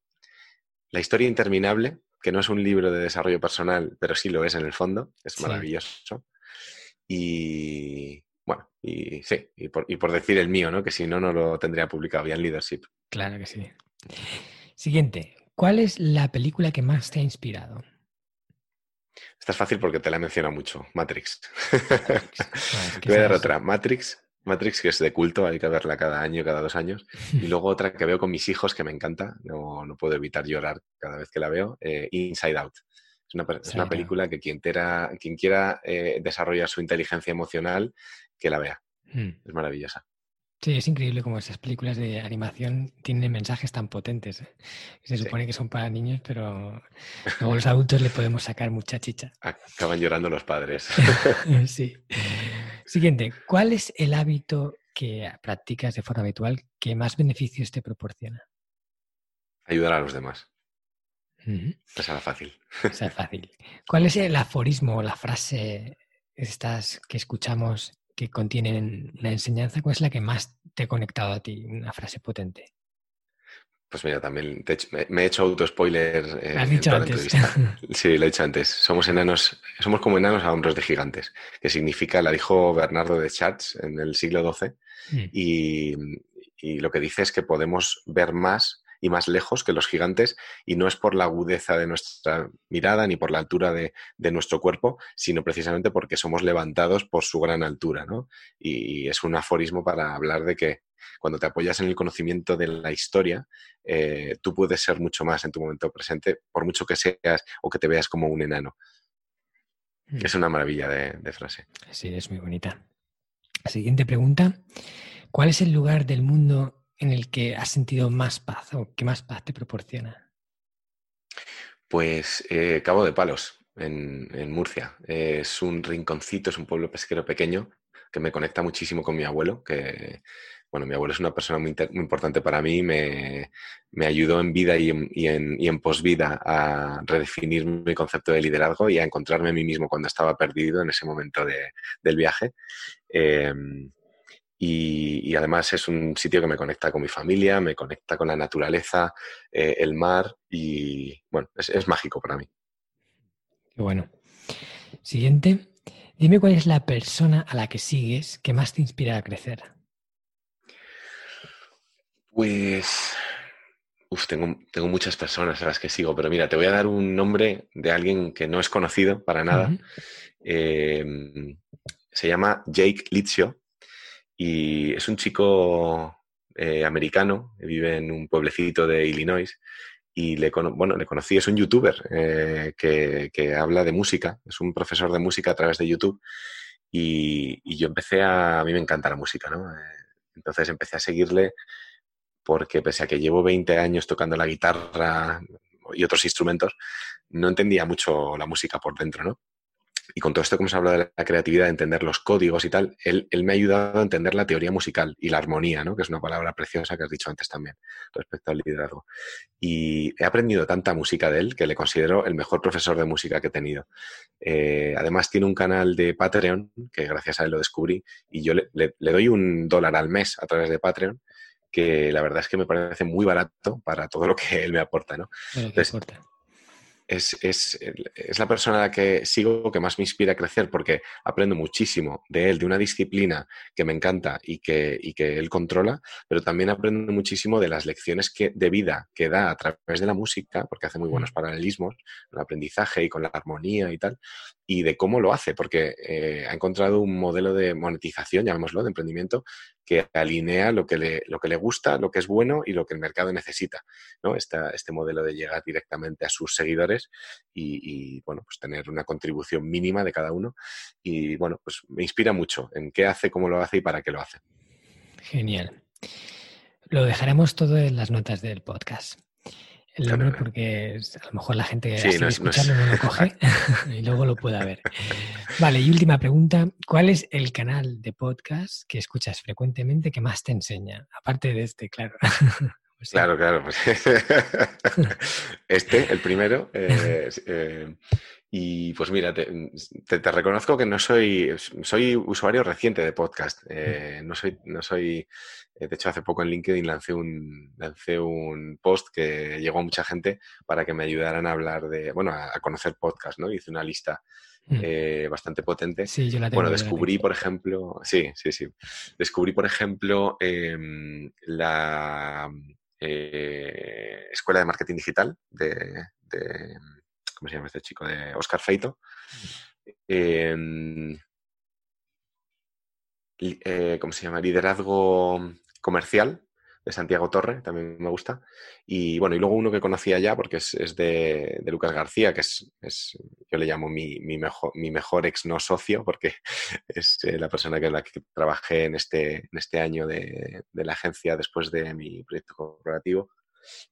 La historia interminable, que no es un libro de desarrollo personal, pero sí lo es en el fondo. Es maravilloso. Y y sí, y por, decir el mío, ¿no? Que si no, no lo tendría publicado ya en Leadership. Claro que sí. Siguiente. ¿Cuál es la película que más te ha inspirado? Esta es fácil porque te la he mencionado mucho. Matrix. <laughs> voy a dar otra. Matrix, Matrix, que es de culto, hay que verla cada año, cada dos años. Y luego otra que veo con mis hijos, que me encanta, no, no puedo evitar llorar cada vez que la veo, eh, Inside Out. Es una, es una, película que quien, quien quiera eh, desarrollar su inteligencia emocional, que la vea. Hmm. Es maravillosa. Sí, es increíble cómo esas películas de animación tienen mensajes tan potentes. ¿eh? Se supone que son para niños, pero <laughs> luego los adultos le podemos sacar mucha chicha. Acaban llorando los padres. <laughs> sí. <laughs> Siguiente, ¿cuál es el hábito que practicas de forma habitual que más beneficios te proporciona? Ayudar a los demás. Esa es fácil. Esa es fácil. ¿Cuál es el aforismo o la frase estas que escuchamos que contienen una enseñanza? ¿Cuál es la que más te ha conectado a ti? Una frase potente. Pues mira, también me, he hecho auto-spoiler. Eh, has dicho antes. <laughs> Sí, lo he dicho antes. Somos enanos, somos como enanos a hombros de gigantes, que significa, la dijo Bernardo de Chartres en el siglo XII, mm. y, lo que dice es que podemos ver más y más lejos que los gigantes, y no es por la agudeza de nuestra mirada ni por la altura de, nuestro cuerpo, sino precisamente porque somos levantados por su gran altura, ¿no? y es un aforismo para hablar de que cuando te apoyas en el conocimiento de la historia, eh, tú puedes ser mucho más en tu momento presente, por mucho que seas o que te veas como un enano. Mm. Es una maravilla de, frase. Sí, es muy bonita. Siguiente pregunta. ¿Cuál es el lugar del mundo en el que has sentido más paz o que más paz te proporciona? Pues eh, Cabo de Palos, en, en Murcia. es un rinconcito, es un pueblo pesquero pequeño que me conecta muchísimo con mi abuelo, que bueno, mi abuelo es una persona muy, importante para mí, me, ayudó en vida y en, y en, posvida a redefinir mi concepto de liderazgo y a encontrarme a mí mismo cuando estaba perdido en ese momento del viaje. Em, y, además es un sitio que me conecta con mi familia, me conecta con la naturaleza, eh, el mar y bueno, es, es mágico para mí. Qué bueno. Siguiente. Dime cuál es la persona a la que sigues que más te inspira a crecer. Pues. Uf, tengo, tengo, muchas personas a las que sigo, pero mira, te voy a dar un nombre de alguien que no es conocido para nada. Em, se llama Jake Litzio y es un chico eh, americano, vive en un pueblecito de Illinois y le, bueno, le conocí, es un youtuber eh, que, habla de música, es un profesor de música a través de YouTube y, yo empecé a, a mí me encanta la música, ¿no? Eh, entonces empecé a seguirle porque pese a que llevo 20 años tocando la guitarra y otros instrumentos, no entendía mucho la música por dentro, ¿no? Y con todo esto que hemos hablado de la creatividad, de entender los códigos y tal, él, me ha ayudado a entender la teoría musical y la armonía, ¿no? que es una palabra preciosa que has dicho antes también respecto al liderazgo. Y he aprendido tanta música de él que le considero el mejor profesor de música que he tenido. Eh, además tiene un canal de Patreon, que gracias a él lo descubrí, y yo le, doy un dólar al mes a través de Patreon que la verdad es que me parece muy barato para todo lo que él me aporta, ¿no? Es, es, es, la persona a la que sigo que más me inspira a crecer porque aprendo muchísimo de él, de una disciplina que me encanta y que, y que él controla, pero también aprendo muchísimo de las lecciones que, de vida que da a través de la música, porque hace muy buenos paralelismos, el aprendizaje y con la armonía y tal, y de cómo lo hace, porque eh, ha encontrado un modelo de monetización, llamémoslo, de emprendimiento, que alinea lo que le, lo que le gusta, lo que es bueno y lo que el mercado necesita. ¿no? este modelo de llegar directamente a sus seguidores y, bueno, pues tener una contribución mínima de cada uno. Y bueno, pues me inspira mucho en qué hace, cómo lo hace y para qué lo hace. Genial. Lo dejaremos todo en las notas del podcast el nombre porque a lo mejor la gente sí, no, escucharlo no, lo coge <laughs> <laughs> y luego lo pueda ver. Vale, y última pregunta, ¿cuál es el canal de podcast que escuchas frecuentemente que más te enseña? Aparte de este, claro. <laughs> Claro, claro. Pues este, el primero. Eh, eh, y pues mira, te, reconozco que no soy, soy usuario reciente de podcast. Eh, no soy, no soy, de hecho hace poco en LinkedIn lancé un, lancé un post que llegó a mucha gente para que me ayudaran a hablar de, bueno, a, conocer podcast, ¿no? Hice una lista mm. bastante potente. Sí, yo la tengo, bueno, descubrí, por ejemplo, sí, sí, sí. Descubrí, por ejemplo, em, la eh, Escuela de Marketing Digital de, ¿cómo se llama este chico? De Oscar Feito. Em, eh, ¿Cómo se llama? Liderazgo comercial de Santiago Torre, también me gusta. Y bueno, y luego uno que conocía ya, porque es, de, Lucas García, que es, yo le llamo mi, mejor, mi mejor ex no socio, porque <laughs> es eh, la persona con la que trabajé en este, en este año de, la agencia después de mi proyecto corporativo.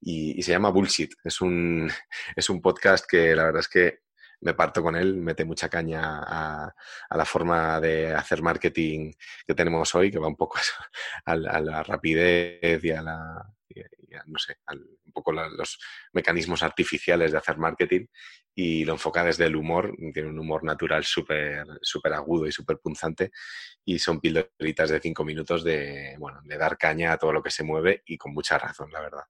Y, se llama Bullshit. Es un, <laughs> es un podcast que la verdad es que me parto con él, mete mucha caña a, la forma de hacer marketing que tenemos hoy, que va un poco <laughs> a, la rapidez y a la, no sé, un poco los mecanismos artificiales de hacer marketing y lo enfoca desde el humor, tiene un humor natural súper super agudo y súper punzante y son pildoritas de cinco minutos de, bueno, de dar caña a todo lo que se mueve y con mucha razón, la verdad.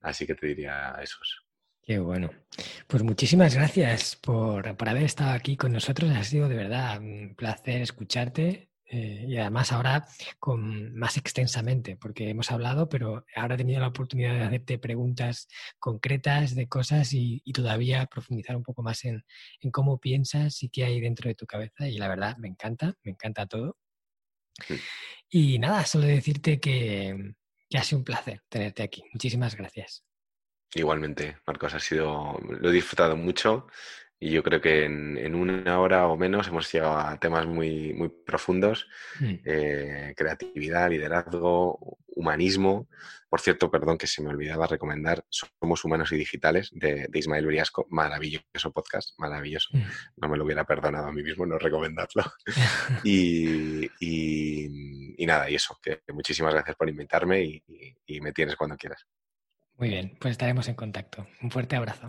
Así que te diría esos. Qué bueno. Pues muchísimas gracias por, haber estado aquí con nosotros. Ha sido de verdad un placer escucharte eh, y además ahora con, más extensamente, porque hemos hablado, pero ahora he tenido la oportunidad de hacerte preguntas concretas de cosas y, todavía profundizar un poco más en, cómo piensas y qué hay dentro de tu cabeza. Y la verdad, me encanta, me encanta todo. Y nada, solo decirte que, que ha sido un placer tenerte aquí. Muchísimas gracias. Igualmente, Marcos, ha sido, lo he disfrutado mucho y yo creo que en, una hora o menos hemos llegado a temas muy, muy profundos, mm. eh, creatividad, liderazgo, humanismo. Por cierto, perdón que se me olvidaba recomendar Somos Humanos y Digitales de, Ismael Briasco, maravilloso podcast, maravilloso. Mm. No me lo hubiera perdonado a mí mismo no recomendarlo. <laughs> y, y, nada, y eso, que muchísimas gracias por invitarme y me tienes cuando quieras. Muy bien, pues estaremos en contacto. Un fuerte abrazo.